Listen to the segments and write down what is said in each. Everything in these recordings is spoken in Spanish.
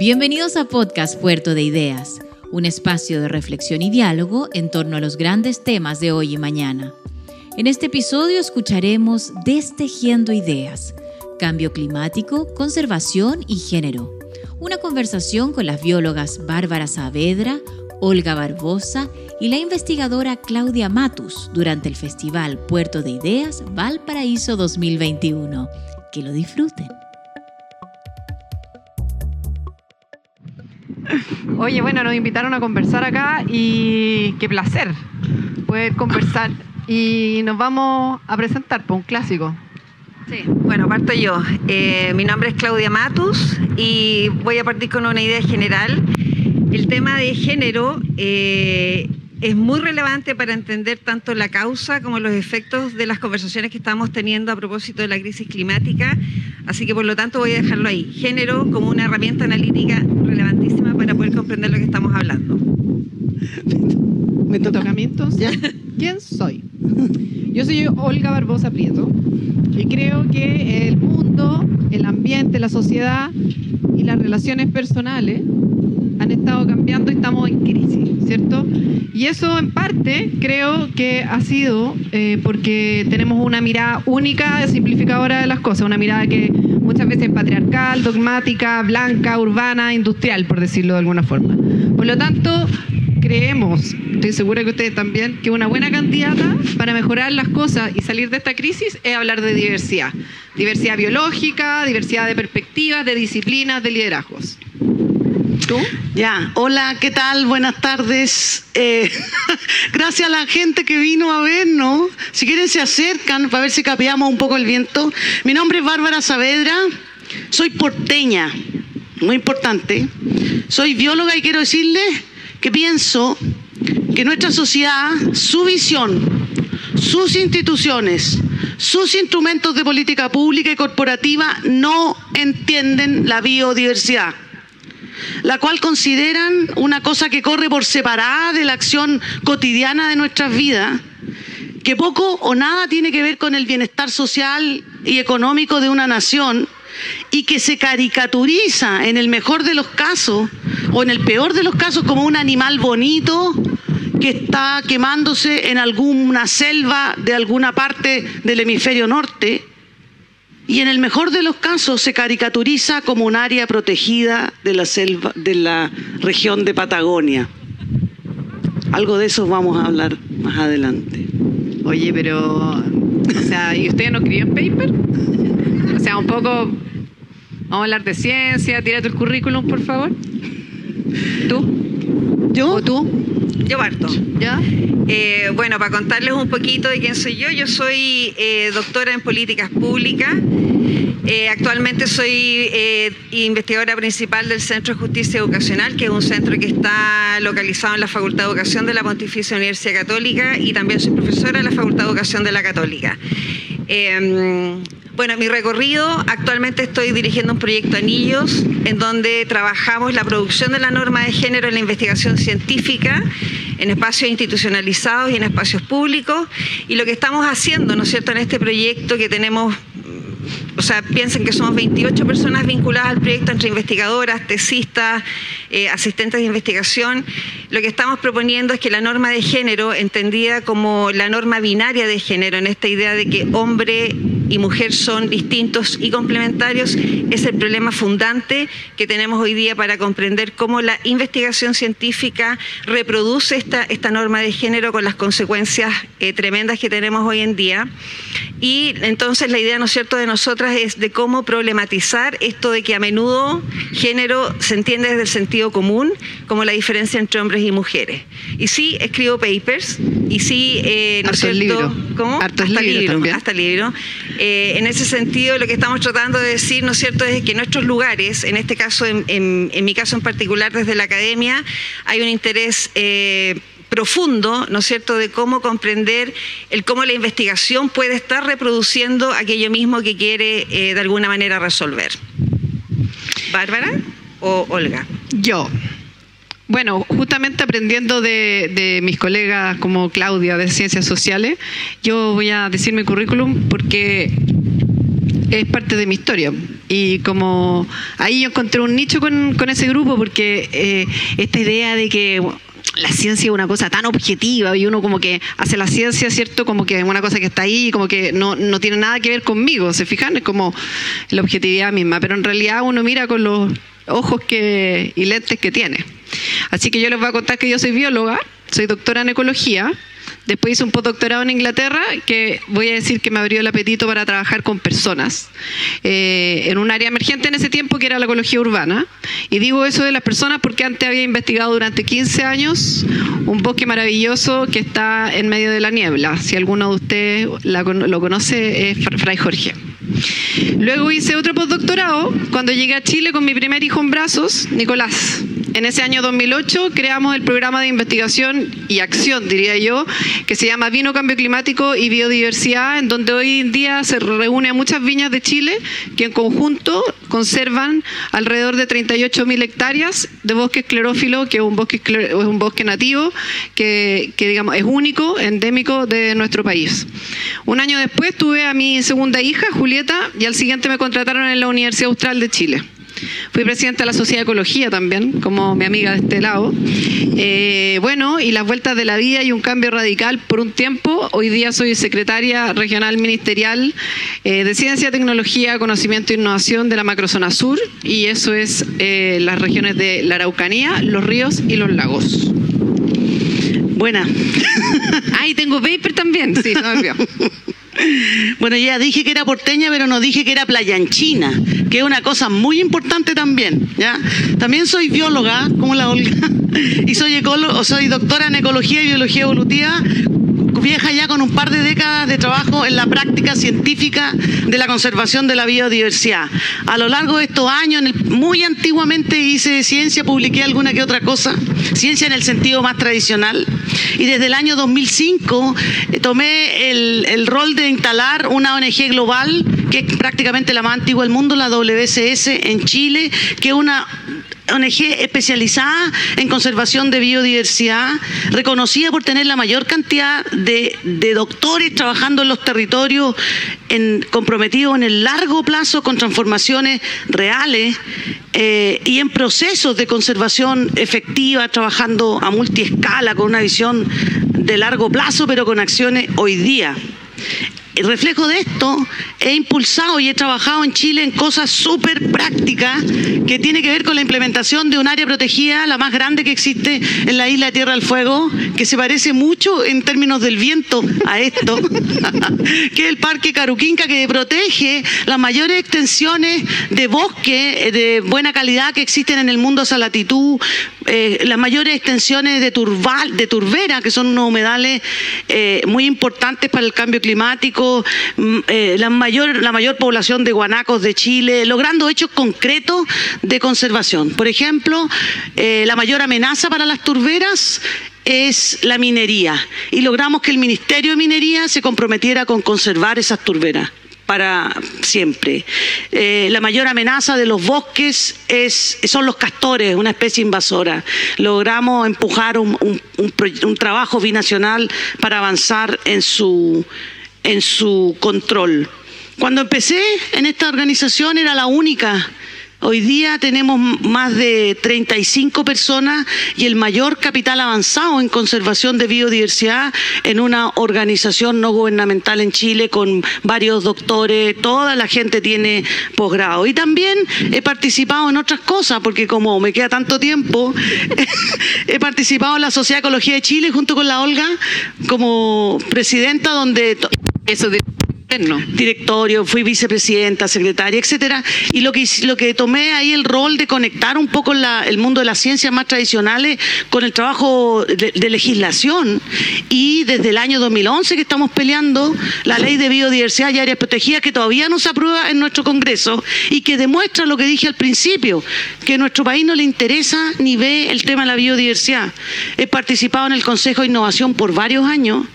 Bienvenidos a Podcast Puerto de Ideas, un espacio de reflexión y diálogo en torno a los grandes temas de hoy y mañana. En este episodio escucharemos Destejiendo Ideas, Cambio Climático, Conservación y Género. Una conversación con las biólogas Bárbara Saavedra, Olga Barbosa y la investigadora Claudia Matus durante el Festival Puerto de Ideas Valparaíso 2021. Que lo disfruten. Oye, bueno, nos invitaron a conversar acá y qué placer poder conversar. Y nos vamos a presentar por un clásico. Sí, bueno, parto yo. Eh, mi nombre es Claudia Matus y voy a partir con una idea general. El tema de género eh, es muy relevante para entender tanto la causa como los efectos de las conversaciones que estamos teniendo a propósito de la crisis climática. Así que por lo tanto voy a dejarlo ahí. Género como una herramienta analítica relevantísima para poder comprender lo que estamos hablando. ¿Me tocamientos? ¿Quién soy? Yo soy Olga Barbosa Prieto y creo que el mundo, el ambiente, la sociedad y las relaciones personales han estado cambiando y estamos en crisis, ¿cierto? Y eso en parte creo que ha sido eh, porque tenemos una mirada única, simplificadora de las cosas, una mirada que muchas veces es patriarcal, dogmática, blanca, urbana, industrial, por decirlo de alguna forma. Por lo tanto, creemos, estoy segura que ustedes también, que una buena candidata para mejorar las cosas y salir de esta crisis es hablar de diversidad. Diversidad biológica, diversidad de perspectivas, de disciplinas, de liderazgos. ¿Tú? Ya, hola, ¿qué tal? Buenas tardes. Eh, gracias a la gente que vino a vernos. Si quieren se acercan para ver si capeamos un poco el viento. Mi nombre es Bárbara Saavedra, soy porteña, muy importante. Soy bióloga y quiero decirles que pienso que nuestra sociedad, su visión, sus instituciones, sus instrumentos de política pública y corporativa no entienden la biodiversidad la cual consideran una cosa que corre por separada de la acción cotidiana de nuestras vidas, que poco o nada tiene que ver con el bienestar social y económico de una nación y que se caricaturiza en el mejor de los casos o en el peor de los casos como un animal bonito que está quemándose en alguna selva de alguna parte del hemisferio norte y en el mejor de los casos se caricaturiza como un área protegida de la selva de la región de Patagonia. Algo de eso vamos a hablar más adelante. Oye, pero o sea, ¿y ustedes no escriben paper? O sea, un poco vamos a hablar de ciencia, tírate el currículum, por favor. ¿Tú? ¿Yo? ¿O tú? Yo parto. ¿Ya? Eh, bueno, para contarles un poquito de quién soy yo, yo soy eh, doctora en políticas públicas. Eh, actualmente soy investigadora principal del Centro de Justicia Educacional, que es un centro que está localizado en la Facultad de Educación de la Pontificia Universidad Católica y también soy profesora en la Facultad de Educación de la Católica. Bueno, mi recorrido, actualmente estoy dirigiendo un proyecto Anillos, en donde trabajamos la producción de la norma de género en la investigación científica, en espacios institucionalizados y en espacios públicos. Y lo que estamos haciendo, ¿no es cierto?, en este proyecto que tenemos o sea, piensen que somos 28 personas vinculadas al proyecto entre investigadoras, tesistas, eh, asistentes de investigación. Lo que estamos proponiendo es que la norma de género, entendida como la norma binaria de género, en esta idea de que hombre y mujer son distintos y complementarios, es el problema fundante que tenemos hoy día para comprender cómo la investigación científica reproduce esta, esta norma de género con las consecuencias eh, tremendas que tenemos hoy en día. Y entonces la idea, ¿no es cierto?, de nosotras es de cómo problematizar esto de que a menudo género se entiende desde el sentido común como la diferencia entre hombres y mujeres. Y sí, escribo papers, y sí, eh, ¿no es cierto? Libro. ¿Cómo? hasta libro, también. hasta libro. Eh, en ese sentido, lo que estamos tratando de decir, ¿no es cierto?, es que en nuestros lugares, en este caso, en, mi caso en particular, desde la academia, hay un interés eh, profundo, ¿no es cierto?, de cómo comprender el cómo la investigación puede estar reproduciendo aquello mismo que quiere eh, de alguna manera resolver. ¿Bárbara o Olga? Yo. Bueno, justamente aprendiendo de, de, mis colegas como Claudia de Ciencias Sociales, yo voy a decir mi currículum porque es parte de mi historia. Y como ahí yo encontré un nicho con, con ese grupo porque eh, esta idea de que la ciencia es una cosa tan objetiva y uno como que hace la ciencia, ¿cierto? Como que es una cosa que está ahí, como que no, no tiene nada que ver conmigo, ¿se fijan? Es como la objetividad misma, pero en realidad uno mira con los ojos que, y lentes que tiene. Así que yo les voy a contar que yo soy bióloga, soy doctora en ecología, Después hice un postdoctorado en Inglaterra que voy a decir que me abrió el apetito para trabajar con personas eh, en un área emergente en ese tiempo que era la ecología urbana. Y digo eso de las personas porque antes había investigado durante 15 años un bosque maravilloso que está en medio de la niebla. Si alguno de ustedes lo conoce, es Fray Jorge. Luego hice otro postdoctorado cuando llegué a Chile con mi primer hijo en brazos, Nicolás. En ese año 2008 creamos el programa de investigación y acción, diría yo, que se llama Vino, Cambio Climático y Biodiversidad, en donde hoy en día se reúne a muchas viñas de Chile que en conjunto conservan alrededor de 38.000 hectáreas de bosque esclerófilo, que es un bosque, es un bosque nativo que, que digamos, es único, endémico de nuestro país. Un año después tuve a mi segunda hija, Julieta, y al siguiente me contrataron en la Universidad Austral de Chile. Fui presidenta de la Sociedad de Ecología también, como mi amiga de este lado. Eh, bueno, y las vueltas de la vida y un cambio radical por un tiempo. Hoy día soy secretaria regional ministerial eh, de Ciencia, Tecnología, Conocimiento e Innovación de la Macrozona Sur, y eso es eh, las regiones de la Araucanía, los ríos y los lagos. Buena. Ahí tengo vapor también, sí, no me bueno, ya dije que era porteña, pero no dije que era playanchina, que es una cosa muy importante también. ¿ya? También soy bióloga, como la Olga, y soy, soy doctora en ecología y biología evolutiva vieja ya con un par de décadas de trabajo en la práctica científica de la conservación de la biodiversidad. A lo largo de estos años, muy antiguamente hice ciencia, publiqué alguna que otra cosa, ciencia en el sentido más tradicional, y desde el año 2005 eh, tomé el, el rol de instalar una ONG global, que es prácticamente la más antigua del mundo, la WCS en Chile, que es una ONG especializada en conservación de biodiversidad, reconocida por tener la mayor cantidad de, doctores trabajando en los territorios, comprometidos en el largo plazo con transformaciones reales eh, y en procesos de conservación efectiva, trabajando a multiescala, con una visión de largo plazo, pero con acciones hoy día. El reflejo de esto, he impulsado y he trabajado en Chile en cosas súper prácticas que tiene que ver con la implementación de un área protegida, la más grande que existe en la isla de Tierra del Fuego, que se parece mucho en términos del viento a esto, que es el Parque Caruquinca, que protege las mayores extensiones de bosque de buena calidad que existen en el mundo a esa latitud, eh, las mayores extensiones de, turbal, de turbera, que son unos humedales eh, muy importantes para el cambio climático, mm, eh, la, mayor, la mayor población de guanacos de Chile, logrando hechos concretos de conservación. Por ejemplo, la mayor amenaza para las turberas es la minería y logramos que el Ministerio de Minería se comprometiera con conservar esas turberas para siempre. Eh, la mayor amenaza de los bosques es, son los castores, una especie invasora. Logramos empujar un, un trabajo binacional para avanzar en su, en su control. Cuando empecé en esta organización era la única Hoy día tenemos más de 35 personas y el mayor capital avanzado en conservación de biodiversidad en una organización no gubernamental en Chile con varios doctores, toda la gente tiene posgrado. Y también he participado en otras cosas, porque como me queda tanto tiempo, he participado en la Sociedad de Ecología de Chile junto con la Olga como presidenta donde... Eso de directorio, fui vicepresidenta, secretaria, etcétera, y lo que tomé ahí el rol de conectar un poco el mundo de las ciencias más tradicionales con el trabajo de, legislación. Y desde el año 2011 que estamos peleando la ley de biodiversidad y áreas protegidas que todavía no se aprueba en nuestro Congreso y que demuestra lo que dije al principio, que nuestro país no le interesa ni ve el tema de la biodiversidad. He participado en el Consejo de Innovación por varios años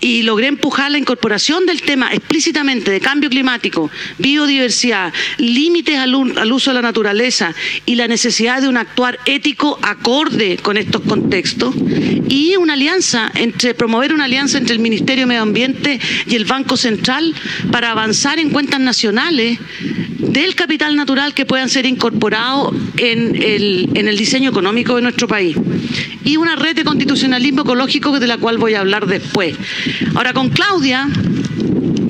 y logré empujar la incorporación del tema explícitamente de cambio climático, biodiversidad, límites al, uso de la naturaleza y la necesidad de un actuar ético acorde con estos contextos, y una alianza entre promover una alianza entre el Ministerio de Medio Ambiente y el Banco Central para avanzar en cuentas nacionales del capital natural que puedan ser incorporados en el, en el diseño económico de nuestro país. Y una red de constitucionalismo ecológico de la cual voy a hablar después. Ahora, con Claudia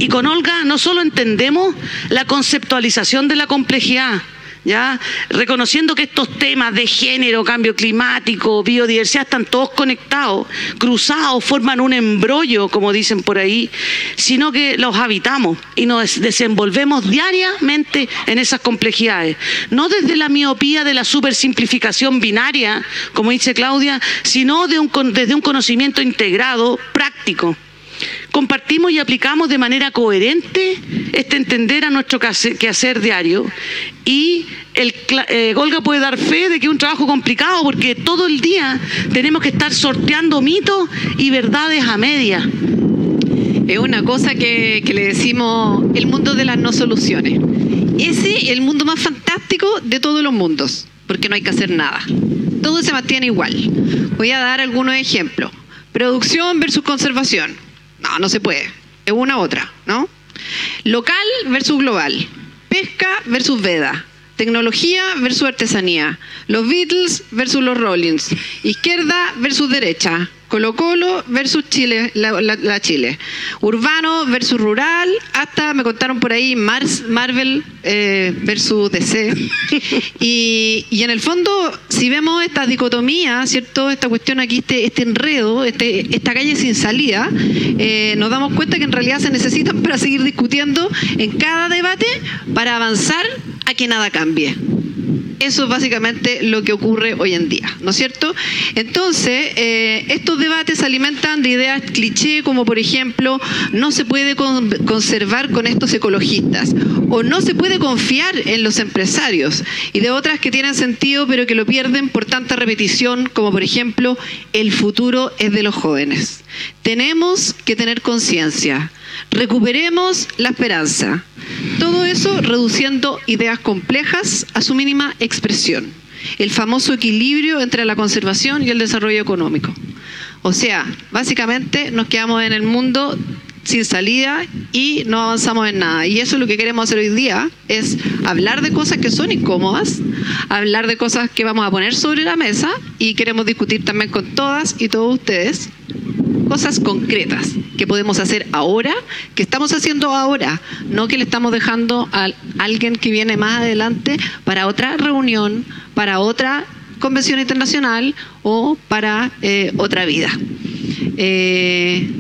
y con Olga no solo entendemos la conceptualización de la complejidad, ¿ya? Reconociendo que estos temas de género, cambio climático, biodiversidad están todos conectados, cruzados, forman un embrollo, como dicen por ahí, sino que los habitamos y nos desenvolvemos diariamente en esas complejidades. No desde la miopía de la supersimplificación binaria, como dice Claudia, sino de un, desde un conocimiento integrado, práctico compartimos y aplicamos de manera coherente este entender a nuestro quehacer diario. Y el, eh, Olga puede dar fe de que es un trabajo complicado porque todo el día tenemos que estar sorteando mitos y verdades a media. Es una cosa que, que le decimos el mundo de las no soluciones. Ese es el mundo más fantástico de todos los mundos, porque no hay que hacer nada. Todo se mantiene igual. Voy a dar algunos ejemplos. Producción versus conservación no, se puede. Es una u otra, ¿no? Local versus global. Pesca versus veda. Tecnología versus artesanía. Los Beatles versus los Rollins. Izquierda versus derecha. Colo Colo versus Chile, la, Chile. Urbano versus rural, hasta me contaron por ahí Marvel eh, versus DC. y, en el fondo, si vemos esta dicotomía, ¿cierto? Esta cuestión aquí, este, este enredo, este, esta calle sin salida, eh, nos damos cuenta que en realidad se necesitan para seguir discutiendo en cada debate para avanzar a que nada cambie. Eso es básicamente lo que ocurre hoy en día, ¿no es cierto? Entonces, eh, estos debates se alimentan de ideas cliché como, por ejemplo, no se puede conservar con estos ecologistas o no se puede confiar en los empresarios y de otras que tienen sentido pero que lo pierden por tanta repetición como, por ejemplo, el futuro es de los jóvenes. Tenemos que tener conciencia. Recuperemos la esperanza. Todo eso reduciendo ideas complejas a su mínima expresión. El famoso equilibrio entre la conservación y el desarrollo económico. O sea, básicamente nos quedamos en el mundo sin salida y no avanzamos en nada. Y eso es lo que queremos hacer hoy día, es hablar de cosas que son incómodas, hablar de cosas que vamos a poner sobre la mesa y queremos discutir también con todas y todos ustedes cosas concretas que podemos hacer ahora, que estamos haciendo ahora, no que le estamos dejando a alguien que viene más adelante para otra reunión, para otra convención internacional o para eh, otra vida. Eh,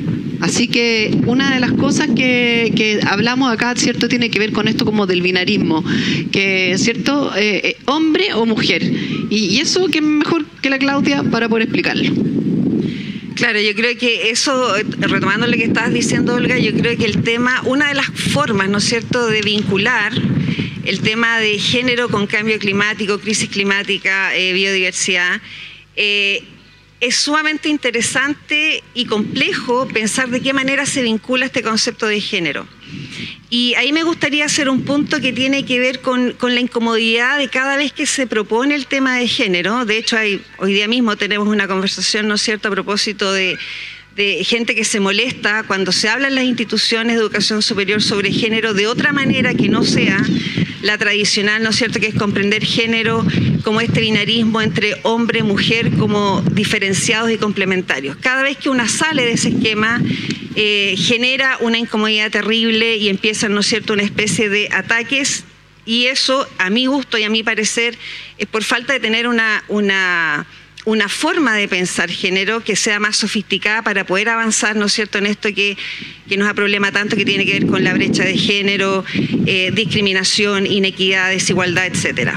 así que una de las cosas que, hablamos acá, ¿cierto?, tiene que ver con esto como del binarismo, que, ¿cierto?, eh, hombre o mujer. Y, eso que es mejor que la Claudia para poder explicarlo. Claro, yo creo que eso, retomando lo que estabas diciendo, Olga, yo creo que el tema, una de las formas, ¿no es cierto?, de vincular el tema de género con cambio climático, crisis climática, eh, biodiversidad, eh, es sumamente interesante y complejo pensar de qué manera se vincula este concepto de género. Y ahí me gustaría hacer un punto que tiene que ver con, la incomodidad de cada vez que se propone el tema de género. De hecho, hoy día mismo tenemos una conversación, ¿no es cierto?, a propósito de de gente que se molesta cuando se habla en las instituciones de educación superior sobre género de otra manera que no sea la tradicional, ¿no es cierto?, que es comprender género como este binarismo entre hombre, mujer, como diferenciados y complementarios. Cada vez que una sale de ese esquema, eh, genera una incomodidad terrible y empiezan, ¿no es cierto?, una especie de ataques y eso, a mi gusto y a mi parecer, es por falta de tener una, una una forma de pensar género que sea más sofisticada para poder avanzar, ¿no es cierto?, en esto que, que nos problema tanto, que tiene que ver con la brecha de género, eh, discriminación, inequidad, desigualdad, etcétera.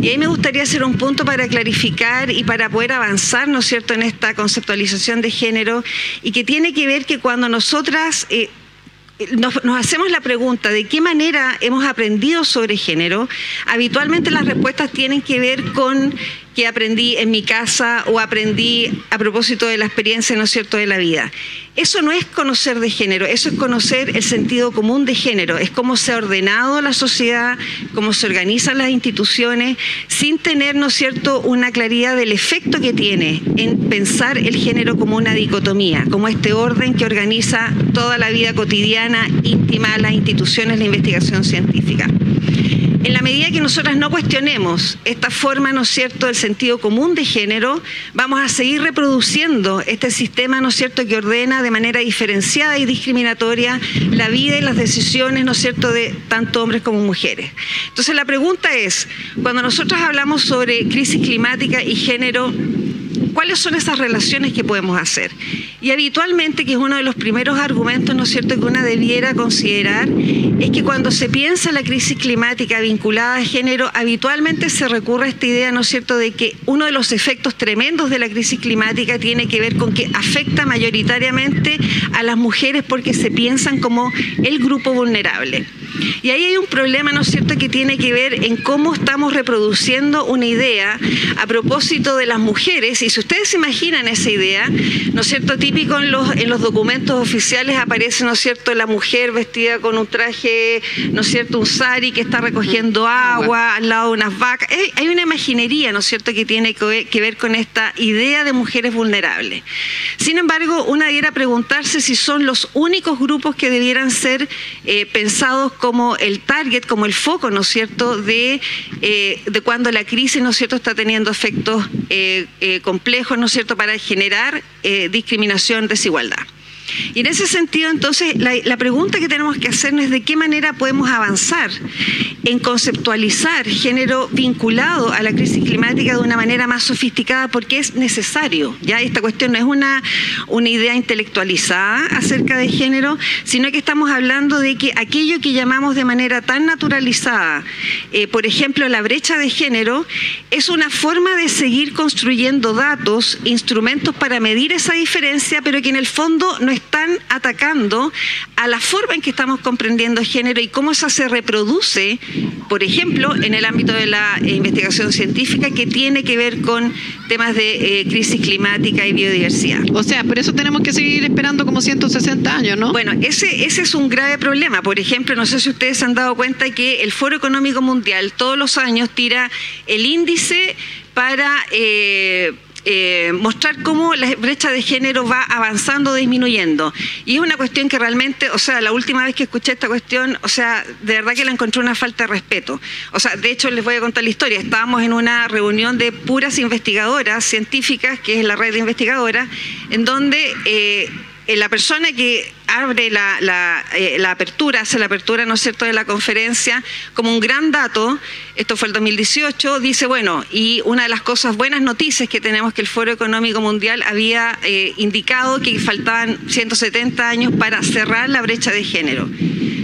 Y ahí me gustaría hacer un punto para clarificar y para poder avanzar, ¿no es cierto?, en esta conceptualización de género y que tiene que ver que cuando nosotras... Eh, nos, hacemos la pregunta de qué manera hemos aprendido sobre género, habitualmente las respuestas tienen que ver con que aprendí en mi casa o aprendí a propósito de la experiencia, ¿no cierto?, de la vida. Eso no es conocer de género, eso es conocer el sentido común de género, es cómo se ha ordenado la sociedad, cómo se organizan las instituciones, sin tener, ¿no cierto?, una claridad del efecto que tiene en pensar el género como una dicotomía, como este orden que organiza toda la vida cotidiana, íntima, las instituciones, la investigación científica. En la medida que nosotras no cuestionemos esta forma, ¿no es cierto?, del sentido común de género, vamos a seguir reproduciendo este sistema, ¿no es cierto?, que ordena de manera diferenciada y discriminatoria la vida y las decisiones, ¿no es cierto?, de tanto hombres como mujeres. Entonces la pregunta es, cuando nosotros hablamos sobre crisis climática y género, ¿Cuáles son esas relaciones que podemos hacer? Y habitualmente, que es uno de los primeros argumentos, ¿no es cierto?, que una debiera considerar, es que cuando se piensa la crisis climática vinculada a género, habitualmente se recurre a esta idea, ¿no es cierto?, de que uno de los efectos tremendos de la crisis climática tiene que ver con que afecta mayoritariamente a las mujeres porque se piensan como el grupo vulnerable. Y ahí hay un problema, ¿no es cierto?, que tiene que ver en cómo estamos reproduciendo una idea a propósito de las mujeres. Y si ustedes se imaginan esa idea, ¿no es cierto?, típico en los, en los documentos oficiales aparece, ¿no es cierto?, la mujer vestida con un traje, ¿no es cierto?, un sari que está recogiendo agua al lado de unas vacas. Hay una imaginería, ¿no es cierto?, que tiene que ver con esta idea de mujeres vulnerables. Sin embargo, una debiera preguntarse si son los únicos grupos que debieran ser eh, pensados como el target, como el foco, ¿no es cierto?, de, eh, de cuando la crisis, ¿no es cierto?, está teniendo efectos eh, eh, complejos, ¿no es cierto?, para generar discriminación, desigualdad. Y en ese sentido, entonces, la, pregunta que tenemos que hacernos es de qué manera podemos avanzar en conceptualizar género vinculado a la crisis climática de una manera más sofisticada, porque es necesario. Ya esta cuestión no es una, una idea intelectualizada acerca de género, sino que estamos hablando de que aquello que llamamos de manera tan naturalizada, eh, por ejemplo, la brecha de género, es una forma de seguir construyendo datos, instrumentos para medir esa diferencia, pero que en el fondo no están atacando a la forma en que estamos comprendiendo género y cómo esa se reproduce, por ejemplo, en el ámbito de la eh, investigación científica que tiene que ver con temas de eh, crisis climática y biodiversidad. O sea, por eso tenemos que seguir esperando como 160 años, ¿no? Bueno, ese, ese es un grave problema. Por ejemplo, no sé si ustedes han dado cuenta que el Foro Económico Mundial todos los años tira el índice para... Eh, eh, mostrar cómo la brecha de género va avanzando, disminuyendo. Y es una cuestión que realmente, o sea, la última vez que escuché esta cuestión, o sea, de verdad que la encontré una falta de respeto. O sea, de hecho les voy a contar la historia. Estábamos en una reunión de puras investigadoras científicas, que es la red de investigadoras, en donde... Eh, la persona que abre la, eh, la, apertura, hace la apertura, ¿no es cierto?, de la conferencia, como un gran dato, esto fue el 2018, dice, bueno, y una de las cosas, buenas noticias que tenemos que el Foro Económico Mundial había eh, indicado que faltaban 170 años para cerrar la brecha de género.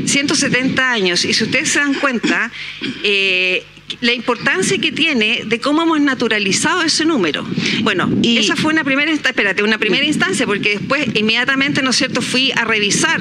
170 años, y si ustedes se dan cuenta, la importancia que tiene de cómo hemos naturalizado ese número. Bueno, y esa fue una primera, espérate, una primera instancia, porque después inmediatamente, ¿no es cierto?, fui a revisar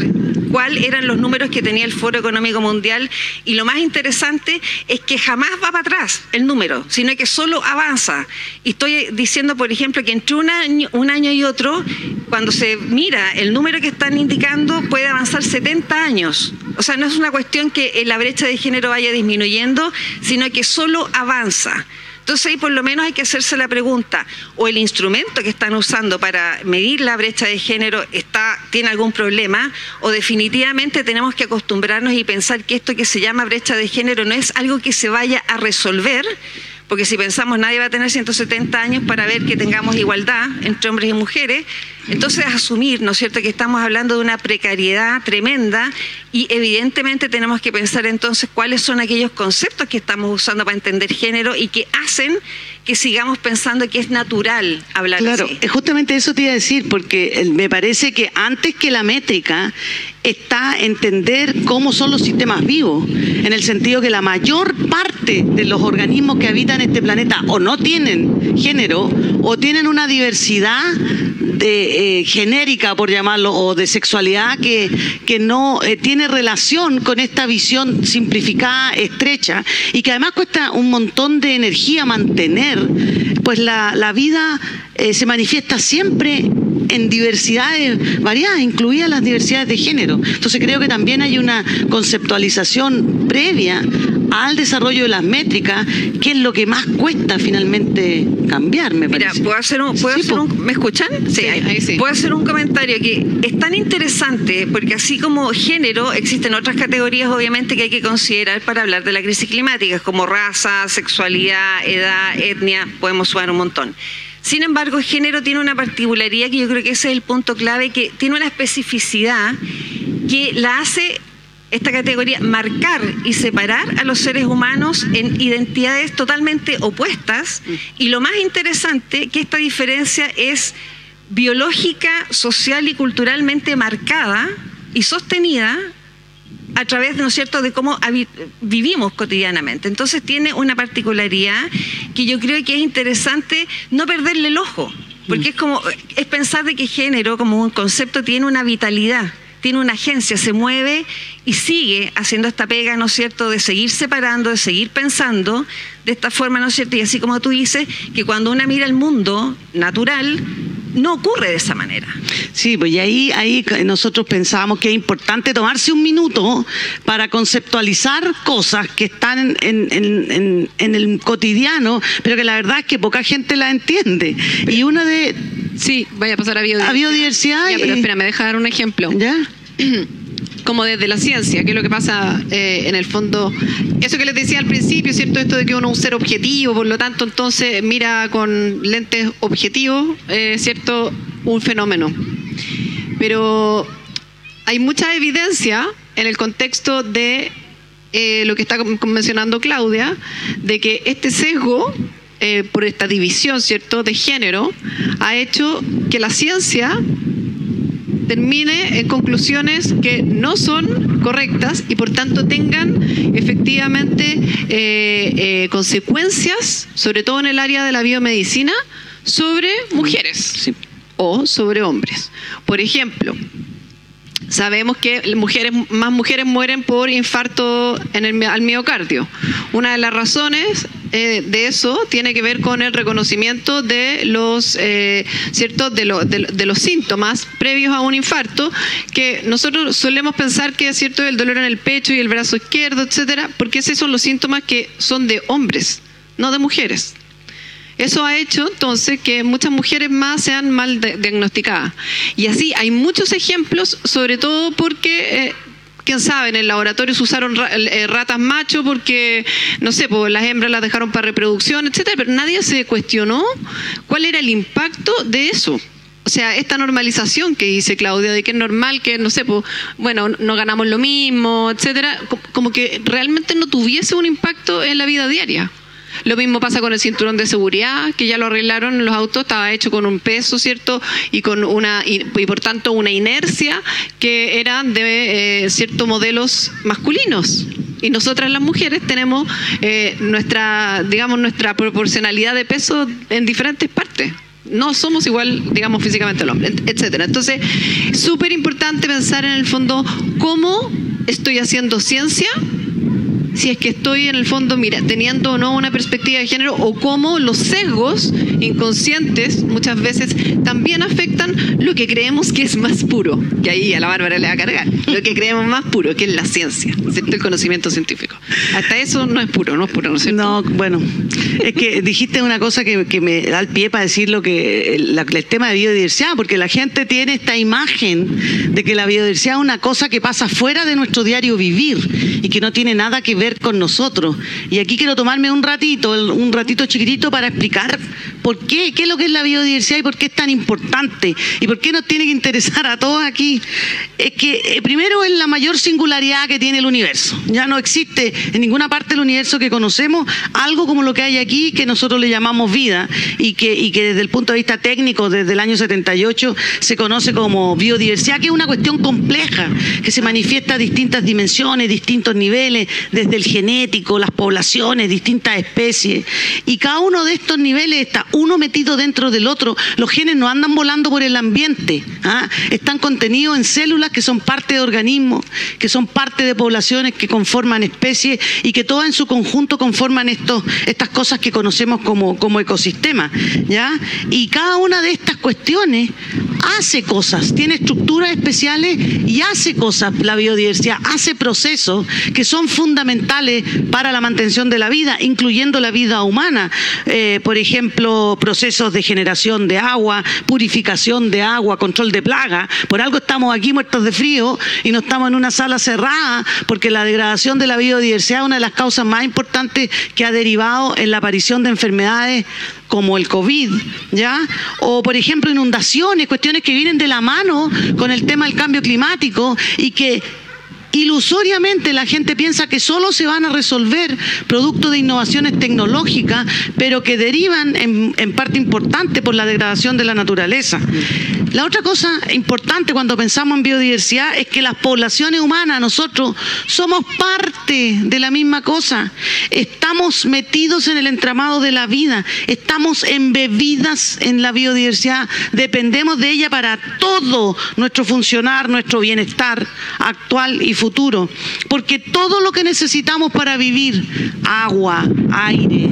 cuáles eran los números que tenía el Foro Económico Mundial y lo más interesante es que jamás va para atrás el número, sino que solo avanza. Y estoy diciendo, por ejemplo, que entre un año, un año y otro, cuando se mira el número que están indicando, puede avanzar 70 años. O sea, no es una cuestión que la brecha de género vaya disminuyendo, sino que solo avanza. Entonces ahí por lo menos hay que hacerse la pregunta, o el instrumento que están usando para medir la brecha de género está, tiene algún problema, o definitivamente tenemos que acostumbrarnos y pensar que esto que se llama brecha de género no es algo que se vaya a resolver, porque si pensamos nadie va a tener 170 años para ver que tengamos igualdad entre hombres y mujeres, entonces asumir, ¿no es cierto?, que estamos hablando de una precariedad tremenda y evidentemente tenemos que pensar entonces cuáles son aquellos conceptos que estamos usando para entender género y que hacen que sigamos pensando que es natural hablar claro, así. Claro, justamente eso te iba a decir, porque eh, me parece que antes que la métrica está entender cómo son los sistemas vivos, en el sentido que la mayor parte de los organismos que habitan este planeta o no tienen género o tienen una diversidad de, eh, genérica, por llamarlo, o de sexualidad que, que no eh, tiene relación con esta visión simplificada, estrecha, y que además cuesta un montón de energía mantener pues la, la vida eh, se manifiesta siempre en diversidades variadas, incluidas las diversidades de género. Entonces creo que también hay una conceptualización previa al desarrollo de las métricas, que es lo que más cuesta finalmente cambiar, me Mira, parece. ¿puedo hacer un, puedo Sí, hacer un- ¿me escuchan? Sí, ahí sí. Puedo hacer un comentario que es tan interesante porque así como género, existen otras categorías obviamente que hay que considerar para hablar de la crisis climática, como raza, sexualidad, edad, etnia, podemos sumar un montón. Sin embargo, género tiene una particularidad que yo creo que ese es el punto clave, que tiene una especificidad que la hace esta categoría marcar y separar a los seres humanos en identidades totalmente opuestas. Y lo más interesante que esta diferencia es biológica, social y culturalmente marcada y sostenida a través, ¿no es cierto?, de cómo vivimos cotidianamente. Entonces tiene una particularidad que yo creo que es interesante no perderle el ojo, porque es como, es pensar de que género como un concepto tiene una vitalidad, tiene una agencia, se mueve y sigue haciendo esta pega, ¿no es cierto?, de seguir separando, de seguir pensando de esta forma, ¿no es cierto? Y así como tú dices, que cuando una mira el mundo natural, no ocurre de esa manera. Sí, pues y ahí, ahí nosotros pensábamos que es importante tomarse un minuto para conceptualizar cosas que están en, en- en- en el cotidiano, pero que la verdad es que poca gente la entiende. Y una de... Sí, vaya a pasar a biodiversidad. A biodiversidad Ya, pero y- espera, me deja dar un ejemplo. ¿Ya? como desde la ciencia, que es lo que pasa eh, en el fondo. Eso que les decía al principio, ¿cierto? Esto de que uno es un ser objetivo, por lo tanto, entonces mira con lentes objetivos, eh, ¿cierto? Un fenómeno. Pero hay mucha evidencia en el contexto de eh, lo que está mencionando Claudia, de que este sesgo, por esta división, ¿cierto?, de género, ha hecho que la ciencia termine en conclusiones que no son correctas y por tanto tengan efectivamente eh, eh, consecuencias, sobre todo en el área de la biomedicina, sobre mujeres o sobre hombres. Por ejemplo, Sabemos que más mujeres mueren por infarto en el, al miocardio. Una de las razones eh, de eso tiene que ver con el reconocimiento de los, eh. De, lo- de lo- de los síntomas previos a un infarto, que nosotros solemos pensar que cierto el dolor en el pecho y el brazo izquierdo, etcétera, porque esos son los síntomas que son de hombres, no de mujeres. Eso ha hecho entonces que muchas mujeres más sean mal diagnosticadas. Y así hay muchos ejemplos, sobre todo porque, eh, quién sabe, en el laboratorio se usaron eh, ratas macho porque, no sé, pues las hembras las dejaron para reproducción, etcétera, pero nadie se cuestionó cuál era el impacto de eso. O sea, esta normalización que dice Claudia, de que es normal que, no sé, pues, bueno, no ganamos lo mismo, etcétera, co- como que realmente no tuviese un impacto en la vida diaria. Lo mismo pasa con el cinturón de seguridad, que ya lo arreglaron en los autos, estaba hecho con un peso, ¿cierto? Y con una por tanto una inercia que eran de eh, ciertos modelos masculinos. Y nosotras las mujeres tenemos eh, nuestra, digamos, nuestra proporcionalidad de peso en diferentes partes. No somos igual, digamos, físicamente al hombre, et- etcétera. Entonces, súper importante pensar en el fondo cómo estoy haciendo ciencia si es que estoy en el fondo mira, teniendo o no una perspectiva de género o cómo los sesgos inconscientes muchas veces también afectan lo que creemos que es más puro, que ahí a la Bárbara le va a cargar, lo que creemos más puro, que es la ciencia, ¿cierto? el conocimiento científico. Hasta eso no es puro, no es puro, ¿no es cierto? No, bueno, es que dijiste una cosa que, que me da el pie para decir lo que el, el tema de biodiversidad, porque la gente tiene esta imagen de que la biodiversidad es una cosa que pasa fuera de nuestro diario vivir y que no tiene nada que ver con nosotros. Y aquí quiero tomarme un ratito, un ratito chiquitito para explicar por qué, qué es lo que es la biodiversidad y por qué es tan importante y por qué nos tiene que interesar a todos aquí. Es que eh, primero es la mayor singularidad que tiene el universo. Ya no existe en ninguna parte del universo que conocemos algo como lo que hay aquí que nosotros le llamamos vida y que, y que desde el punto de vista técnico, desde el año 78, se conoce como biodiversidad, que es una cuestión compleja, que se manifiesta a distintas dimensiones, distintos niveles, desde el genético, las poblaciones, distintas especies. Y cada uno de estos niveles está uno metido dentro del otro. Los genes no andan volando por el ambiente, ¿ah? están contenidos en células que son parte de organismos, que son parte de poblaciones que conforman especies y que todas en su conjunto conforman estos, estas cosas que conocemos como, como ecosistema. ¿ya? Y cada una de estas cuestiones hace cosas, tiene estructuras especiales y hace cosas, la biodiversidad, hace procesos que son fundamentales para la mantención de la vida, incluyendo la vida humana. Eh, por ejemplo, procesos de generación de agua, purificación de agua, control de plaga. Por algo estamos aquí muertos de frío y no estamos en una sala cerrada, porque la degradación de la biodiversidad es una de las causas más importantes que ha derivado en la aparición de enfermedades como el COVID, ¿ya? O, por ejemplo, inundaciones, cuestiones que vienen de la mano con el tema del cambio climático y que Ilusoriamente la gente piensa que solo se van a resolver producto de innovaciones tecnológicas, pero que derivan en, en, parte importante por la degradación de la naturaleza. La otra cosa importante cuando pensamos en biodiversidad es que las poblaciones humanas, nosotros, somos parte de la misma cosa. Estamos metidos en el entramado de la vida, estamos embebidas en la biodiversidad, dependemos de ella para todo nuestro funcionar, nuestro bienestar actual y futuro. Porque todo lo que necesitamos para vivir, agua, aire,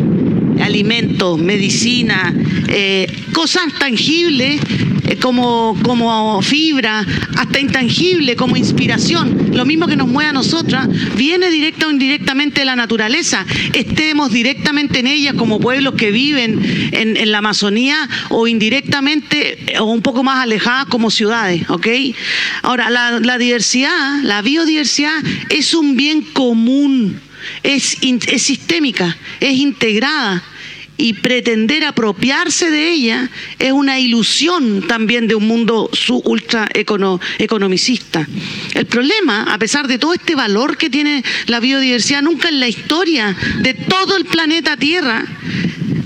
alimentos, medicina, eh, cosas tangibles eh, como, como fibra, hasta intangible como inspiración, lo mismo que nos mueve a nosotras, viene directa o indirectamente de la naturaleza. Estemos directamente en ella como pueblos que viven en, en la Amazonía o indirectamente o un poco más alejadas como ciudades, ¿ok? Ahora, la, la diversidad, la biodiversidad es un bien común es, es sistémica, es integrada y pretender apropiarse de ella es una ilusión también de un mundo ultra economicista. El problema, a pesar de todo este valor que tiene la biodiversidad, nunca en la historia de todo el planeta Tierra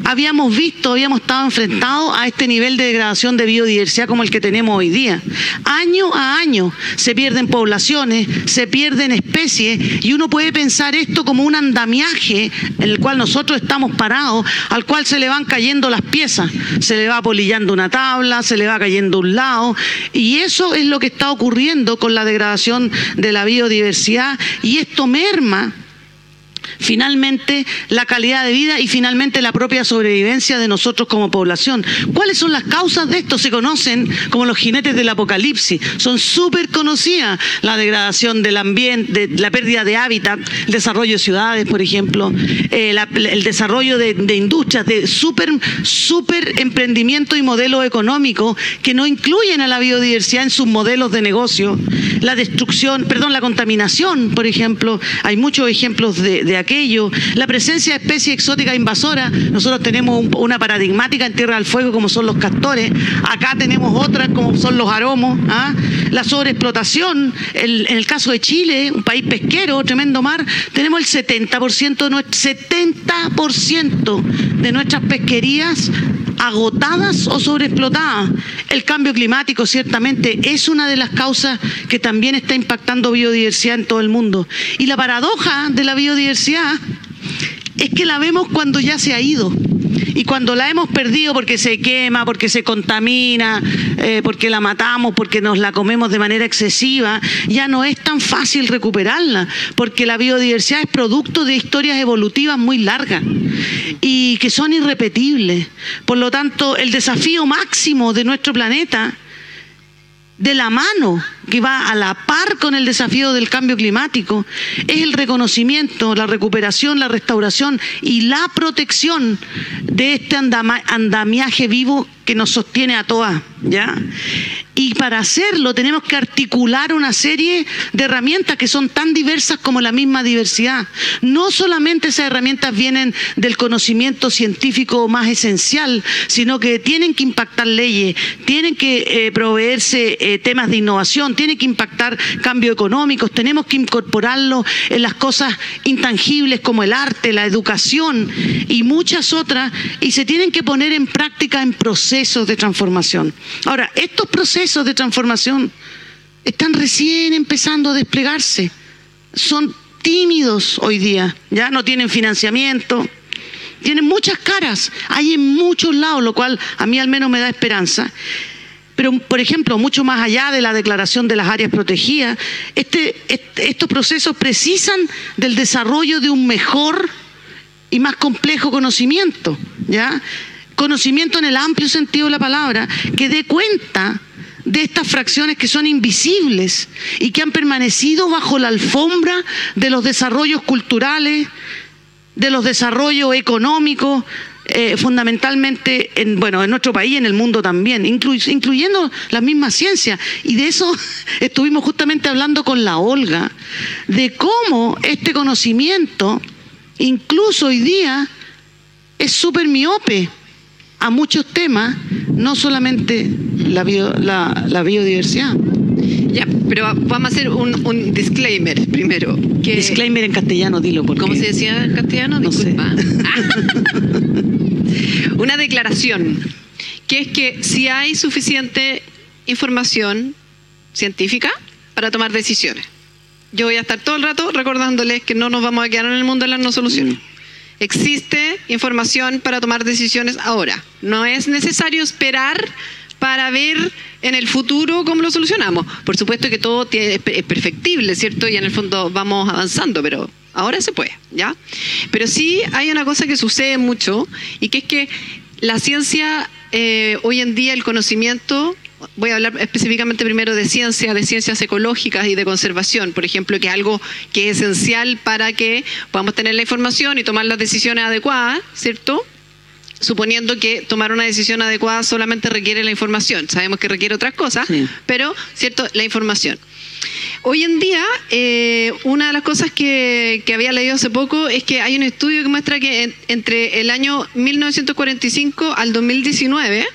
habíamos visto, habíamos estado enfrentados a este nivel de degradación de biodiversidad como el que tenemos hoy día. Año a año se pierden poblaciones, se pierden especies y uno puede pensar esto como un andamiaje en el cual nosotros estamos parados, al cual se le van cayendo las piezas, se le va polillando una tabla, se le va cayendo un lado y eso es lo que está ocurriendo con la degradación de la biodiversidad y esto merma finalmente la calidad de vida y finalmente la propia sobrevivencia de nosotros como población. ¿Cuáles son las causas de esto? Se conocen como los jinetes del apocalipsis. Son súper conocidas la degradación del ambiente, la pérdida de hábitat, el desarrollo de ciudades, por ejemplo, eh, el desarrollo de, industrias, de súper super emprendimiento y modelos económicos que no incluyen a la biodiversidad en sus modelos de negocio. La destrucción, perdón, la contaminación, por ejemplo. Hay muchos ejemplos de de la presencia de especies exóticas invasoras. Nosotros tenemos una paradigmática en Tierra del Fuego como son los castores, acá tenemos otras como son los aromos, ¿ah? la sobreexplotación, en el caso de Chile, un país pesquero, tremendo mar, tenemos el 70%, de 70% de nuestras pesquerías agotadas o sobreexplotadas. El cambio climático ciertamente es una de las causas que también está impactando biodiversidad en todo el mundo. Y la paradoja de la biodiversidad es que la vemos cuando ya se ha ido. Y cuando la hemos perdido porque se quema, porque se contamina, eh, porque la matamos, porque nos la comemos de manera excesiva, ya no es tan fácil recuperarla, porque la biodiversidad es producto de historias evolutivas muy largas y que son irrepetibles. Por lo tanto, el desafío máximo de nuestro planeta de la mano, que va a la par con el desafío del cambio climático, es el reconocimiento, la recuperación, la restauración y la protección de este andamiaje vivo que nos sostiene a todas, ¿ya? Y para hacerlo tenemos que articular una serie de herramientas que son tan diversas como la misma diversidad. No solamente esas herramientas vienen del conocimiento científico más esencial, sino que tienen que impactar leyes, tienen que eh, proveerse eh, temas de innovación, tienen que impactar cambios económicos, tenemos que incorporarlo en las cosas intangibles como el arte, la educación y muchas otras, y se tienen que poner en práctica en procesos de transformación. Ahora, estos procesos de transformación están recién empezando a desplegarse. Son tímidos hoy día, ya no tienen financiamiento, tiene muchas caras, hay en muchos lados, lo cual a mí al menos me da esperanza. Pero, por ejemplo, mucho más allá de la declaración de las áreas protegidas, este, estos procesos precisan del desarrollo de un mejor y más complejo conocimiento, ¿ya? Conocimiento en el amplio sentido de la palabra, que dé cuenta de estas fracciones que son invisibles y que han permanecido bajo la alfombra de los desarrollos culturales, de los desarrollos económicos, eh, fundamentalmente en, bueno, en nuestro país y en el mundo también, incluyendo las mismas ciencias. Y de eso estuvimos justamente hablando con la Olga, de cómo este conocimiento, incluso hoy día, es súper miope a muchos temas, no solamente la, la, biodiversidad. Ya, pero vamos a hacer un, disclaimer primero. disclaimer en castellano, dilo. Porque... ¿Cómo se decía en castellano? No sé. Una declaración, que es que si hay suficiente información científica para tomar decisiones. Yo voy a estar todo el rato recordándoles que no nos vamos a quedar en el mundo de las no soluciones. Mm. Existe información para tomar decisiones ahora. No es necesario esperar para ver en el futuro cómo lo solucionamos. Por supuesto que todo es perfectible, ¿cierto? Y en el fondo vamos avanzando, pero Ahora se puede, ¿ya? Pero sí hay una cosa que sucede mucho y que es que la ciencia, eh, hoy en día el conocimiento, voy a hablar específicamente primero de ciencia, de ciencias ecológicas y de conservación, por ejemplo, que es algo que es esencial para que podamos tener la información y tomar las decisiones adecuadas, ¿cierto? Suponiendo que tomar una decisión adecuada solamente requiere la información. Sabemos que requiere otras cosas, pero, ¿cierto? La información. Hoy en día, eh, una de las cosas que, había leído hace poco es que hay un estudio que muestra que entre el año 1945 al 2019,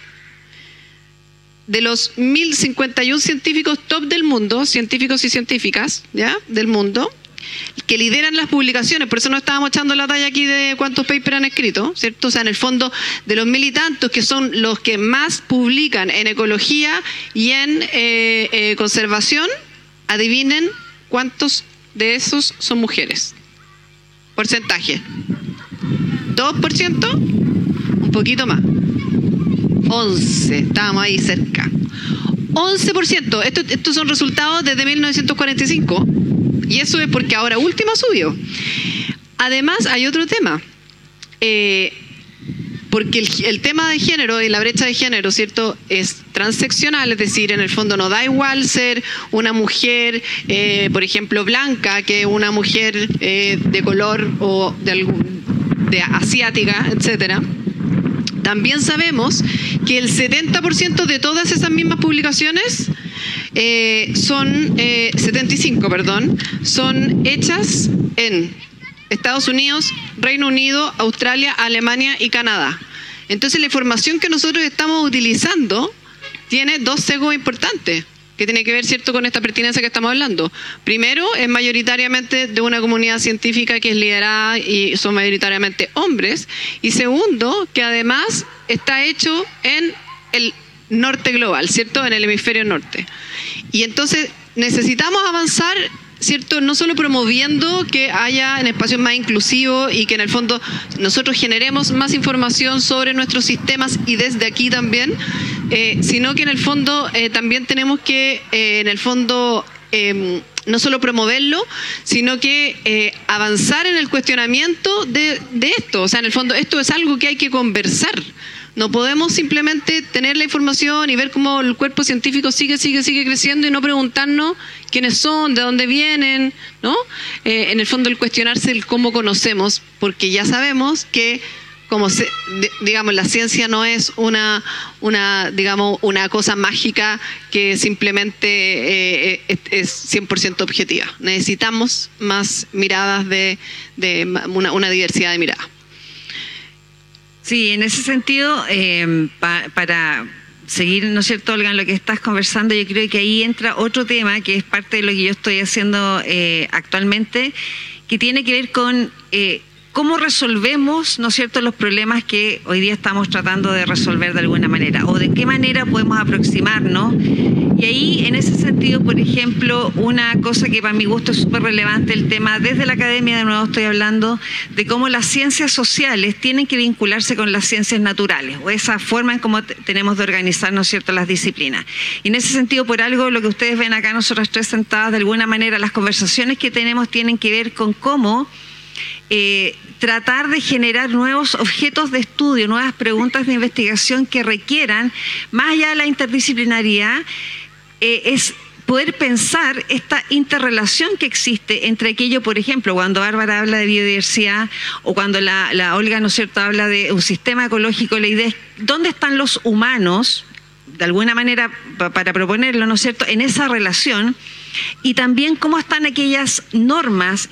de los 1051 científicos top del mundo, científicos y científicas, ¿ya? Del mundo, que lideran las publicaciones, por eso no estábamos echando la talla aquí de cuántos papers han escrito, ¿cierto? O sea, en el fondo, de los militantes que son los que más publican en ecología y en eh, eh, conservación, Adivinen cuántos de esos son mujeres. Porcentaje. ¿2%? Un poquito más. 11. Estábamos ahí cerca. 11%. estos son resultados desde 1945. Y eso es porque ahora último subió. Además, hay otro tema. Eh, porque el, tema de género y la brecha de género, ¿cierto? Es transeccional, es decir, en el fondo no da igual ser una mujer, eh, por ejemplo, blanca, que una mujer eh, de color o de, de asiática, etcétera. También sabemos que el 70% de todas esas mismas publicaciones eh, son, 75, perdón, son hechas en Estados Unidos, Reino Unido, Australia, Alemania y Canadá. Entonces la información que nosotros estamos utilizando tiene dos sesgos importantes que tiene que ver cierto con esta pertinencia que estamos hablando. Primero, es mayoritariamente de una comunidad científica que es liderada y son mayoritariamente hombres. Y segundo, que además está hecho en el norte global, ¿cierto? En el hemisferio norte. Y entonces necesitamos avanzar ¿cierto? No solo promoviendo que haya en espacios más inclusivos y que en el fondo nosotros generemos más información sobre nuestros sistemas y desde aquí también, eh, sino que en el fondo eh, también tenemos que, eh, en el fondo, em, no solo promoverlo, sino que avanzar en el cuestionamiento de, de esto. O sea, en el fondo, esto es algo que hay que conversar. No podemos simplemente tener la información y ver cómo el cuerpo científico sigue, sigue, sigue creciendo y no preguntarnos quiénes son, de dónde vienen, ¿no? Eh, en el fondo el cuestionarse el cómo conocemos, porque ya sabemos que como se, digamos la ciencia no es una una digamos una cosa mágica que simplemente eh, eh, es 100% objetiva necesitamos más miradas de, de una, una diversidad de miradas Sí, en ese sentido, em, para seguir, ¿no es cierto, Olga, en lo que estás conversando, yo creo que ahí entra otro tema que es parte de lo que yo estoy haciendo eh, actualmente, que tiene que ver con eh, cómo resolvemos, ¿no es cierto?, los problemas que hoy día estamos tratando de resolver de alguna manera, o de qué manera podemos aproximarnos. Y ahí, en ese sentido, por ejemplo, una cosa que para mi gusto es súper relevante, el tema, desde la academia de nuevo estoy hablando, de cómo las ciencias sociales tienen que vincularse con las ciencias naturales, o esa forma en cómo tenemos de organizar, ¿no es cierto?, las disciplinas. Y en ese sentido, por algo, lo que ustedes ven acá, nosotros tres sentadas, de alguna manera, las conversaciones que tenemos tienen que ver con cómo eh, tratar de generar nuevos objetos de estudio, nuevas preguntas de investigación que requieran, más allá de la interdisciplinaridad, eh, es poder pensar esta interrelación que existe entre aquello, por ejemplo, cuando Bárbara habla de biodiversidad o cuando la, Olga, ¿no cierto?, habla de un sistema ecológico, la idea es dónde están los humanos, de alguna manera, para proponerlo, ¿no es cierto?, en esa relación y también cómo están aquellas normas,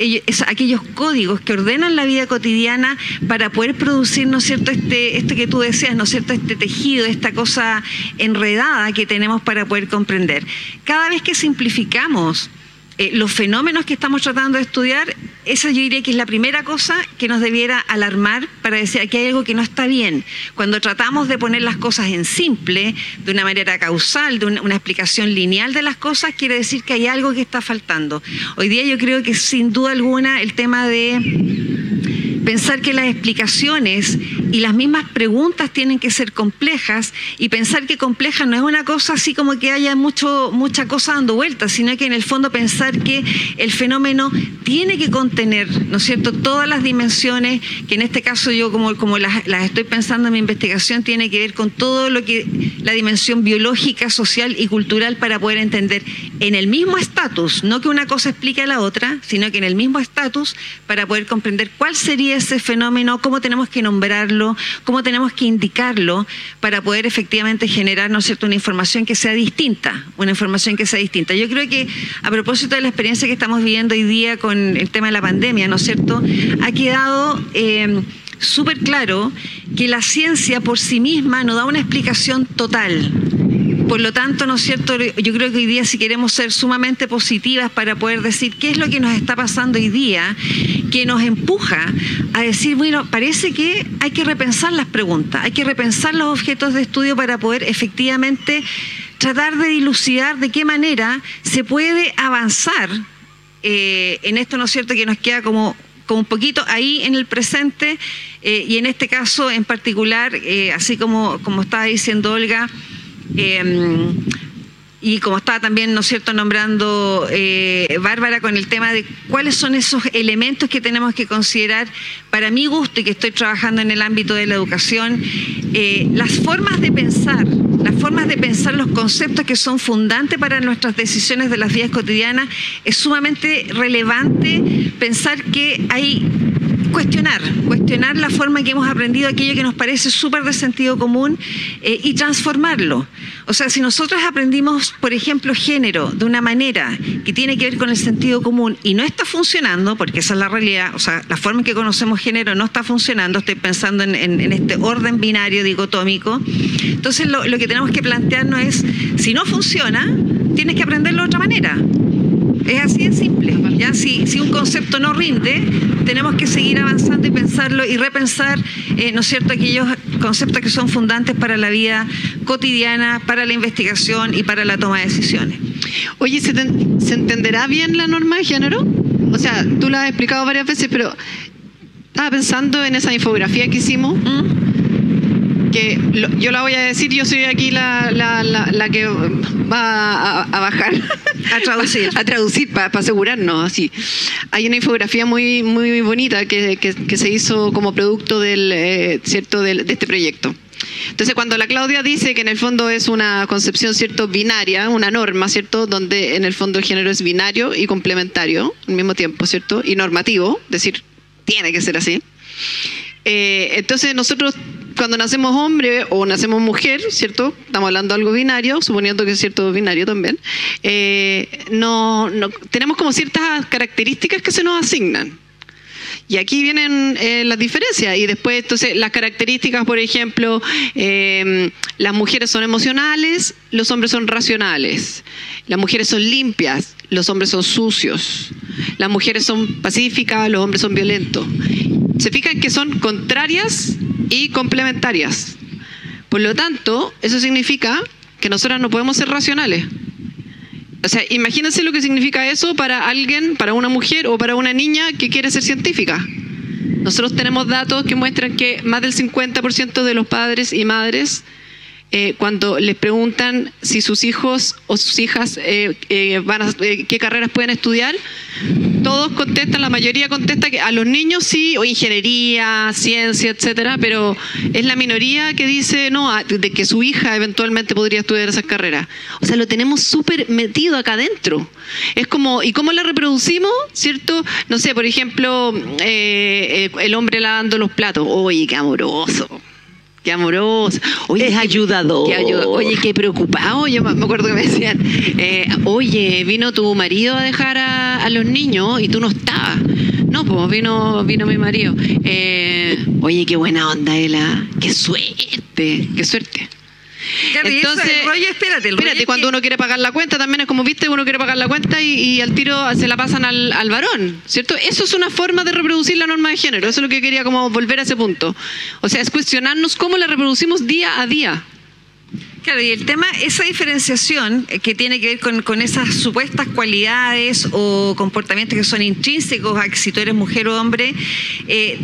aquellos códigos que ordenan la vida cotidiana para poder producir, ¿no es cierto?, este, que tú decías, ¿no es cierto?, este tejido, esta cosa enredada que tenemos para poder comprender. Cada vez que simplificamos eh, los fenómenos que estamos tratando de estudiar, esa yo diría que es la primera cosa que nos debiera alarmar para decir que hay algo que no está bien. Cuando tratamos de poner las cosas en simple, de una manera causal, de una, explicación lineal de las cosas, quiere decir que hay algo que está faltando. Hoy día yo creo que sin duda alguna el tema de pensar que las explicaciones y las mismas preguntas tienen que ser complejas y pensar que compleja no es una cosa así como que haya mucho, mucha cosa dando vueltas, sino que en el fondo pensar que el fenómeno tiene que contener, ¿no es cierto?, todas las dimensiones, que en este caso yo como, como las, las estoy pensando en mi investigación, tiene que ver con todo lo que la dimensión biológica, social y cultural para poder entender en el mismo estatus, no que una cosa explique a la otra, sino que en el mismo estatus para poder comprender cuál sería ese fenómeno, cómo tenemos que nombrarlo, cómo tenemos que indicarlo para poder efectivamente generar, ¿no es cierto?, una información que sea distinta, una información que sea distinta. Yo creo que a propósito de la experiencia que estamos viviendo hoy día con el tema de la pandemia, ¿no es cierto?, ha quedado... Eh, súper claro que la ciencia por sí misma no da una explicación total por lo tanto, ¿no es cierto? Yo creo que hoy día si queremos ser sumamente positivas para poder decir qué es lo que nos está pasando hoy día, que nos empuja a decir, bueno, parece que hay que repensar las preguntas, hay que repensar los objetos de estudio para poder efectivamente tratar de dilucidar de qué manera se puede avanzar eh, en esto, ¿no es cierto?, que nos queda como un poquito ahí en el presente eh, y en este caso en particular, eh, así como, como estaba diciendo Olga, Em, y como estaba también, ¿no cierto?, nombrando eh, Bárbara con el tema de cuáles son esos elementos que tenemos que considerar para mi gusto y que estoy trabajando en el ámbito de la educación, eh, las formas de pensar, las formas de pensar los conceptos que son fundantes para nuestras decisiones de las vidas cotidianas, es sumamente relevante pensar que hay cuestionar, cuestionar la forma en que hemos aprendido aquello que nos parece súper de sentido común eh, y transformarlo. O sea, si nosotros aprendimos, por ejemplo, género de una manera que tiene que ver con el sentido común y no está funcionando, porque esa es la realidad, o sea, la forma en que conocemos género no está funcionando, estoy pensando en, este orden binario dicotómico, entonces lo, lo que tenemos que plantearnos es, si no funciona, tienes que aprenderlo de otra manera. Es así de simple. ¿ya? Si, si un concepto no rinde, tenemos que seguir avanzando y pensarlo y repensar, eh, ¿no es cierto?, aquellos conceptos que son fundantes para la vida cotidiana, para la investigación y para la toma de decisiones. Oye, ¿se, entenderá bien la norma de género? O sea, tú lo has explicado varias veces, pero estaba pensando en esa infografía que hicimos. ¿Mm? Que yo la voy a decir, yo soy aquí la, la, que va a, bajar. A traducir. a traducir, para asegurarnos, así. Hay una infografía muy, muy bonita que, que, se hizo como producto del, eh, ¿cierto? de este proyecto. Entonces, cuando la Claudia dice que en el fondo es una concepción, ¿cierto?, binaria, una norma, ¿cierto?, donde en el fondo el género es binario y complementario al mismo tiempo, ¿cierto?, y normativo, es decir, tiene que ser así. Eh, entonces, nosotros cuando nacemos hombre o nacemos mujer, ¿cierto? Estamos hablando de algo binario, suponiendo que es cierto binario también. Eh, no, tenemos como ciertas características que se nos asignan. Y aquí vienen eh, las diferencias. Y después, entonces, las características, por ejemplo, em, las mujeres son emocionales, los hombres son racionales. Las mujeres son limpias, los hombres son sucios. Las mujeres son pacíficas, los hombres son violentos. Se fijan que son contrarias y complementarias. Por lo tanto, eso significa que nosotras no podemos ser racionales. O sea, imagínense lo que significa eso para alguien, para una mujer o para una niña que quiere ser científica. Nosotros tenemos datos que muestran que más del 50% de los padres y madres eh, cuando les preguntan si sus hijos o sus hijas eh, eh, van a, qué carreras pueden estudiar, todos contestan, la mayoría contesta que a los niños sí, o ingeniería, ciencia, etcétera, pero es la minoría que dice no, de que su hija eventualmente podría estudiar esas carreras. O sea, lo tenemos súper metido acá adentro. Es como, ¿y cómo la reproducimos? ¿Cierto? No sé, por ejemplo, el hombre lavando los platos. Oye, qué amoroso qué amoroso. Oye, es ayudador. oye, qué preocupado. Yo me acuerdo que me decían, eh, oye, vino tu marido a dejar a, los niños y tú no estabas. No, pues vino, vino mi marido. Eh, oye, qué buena onda, Ela. Qué suerte, qué suerte. Entonces, espérate, espérate cuando uno quiere pagar la cuenta, también es como, viste, uno quiere pagar la cuenta y, al tiro se la pasan al, al, varón, ¿cierto? Eso es una forma de reproducir la norma de género, eso es lo que quería como volver a ese punto. O sea, es cuestionarnos cómo la reproducimos día a día. Claro, y el tema, esa diferenciación que tiene que ver con, con, esas supuestas cualidades o comportamientos que son intrínsecos a que si tú eres mujer o hombre, eh,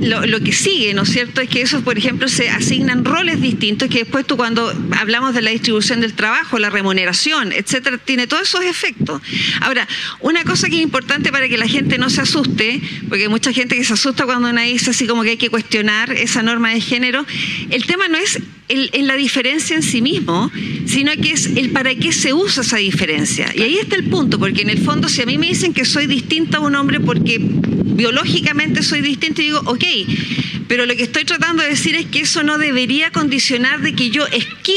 lo, que sigue, ¿no es cierto?, es que esos, por ejemplo, se asignan roles distintos que después tú cuando hablamos de la distribución del trabajo, la remuneración, etcétera, tiene todos esos efectos. Ahora, una cosa que es importante para que la gente no se asuste, porque hay mucha gente que se asusta cuando una dice así como que hay que cuestionar esa norma de género, el tema no es en la diferencia en sí mismo, sino que es el para qué se usa esa diferencia. Y ahí está el punto, porque en el fondo si a mí me dicen que soy distinta a un hombre porque biológicamente soy distinta, digo, ok, pero lo que estoy tratando de decir es que eso no debería condicionar de que yo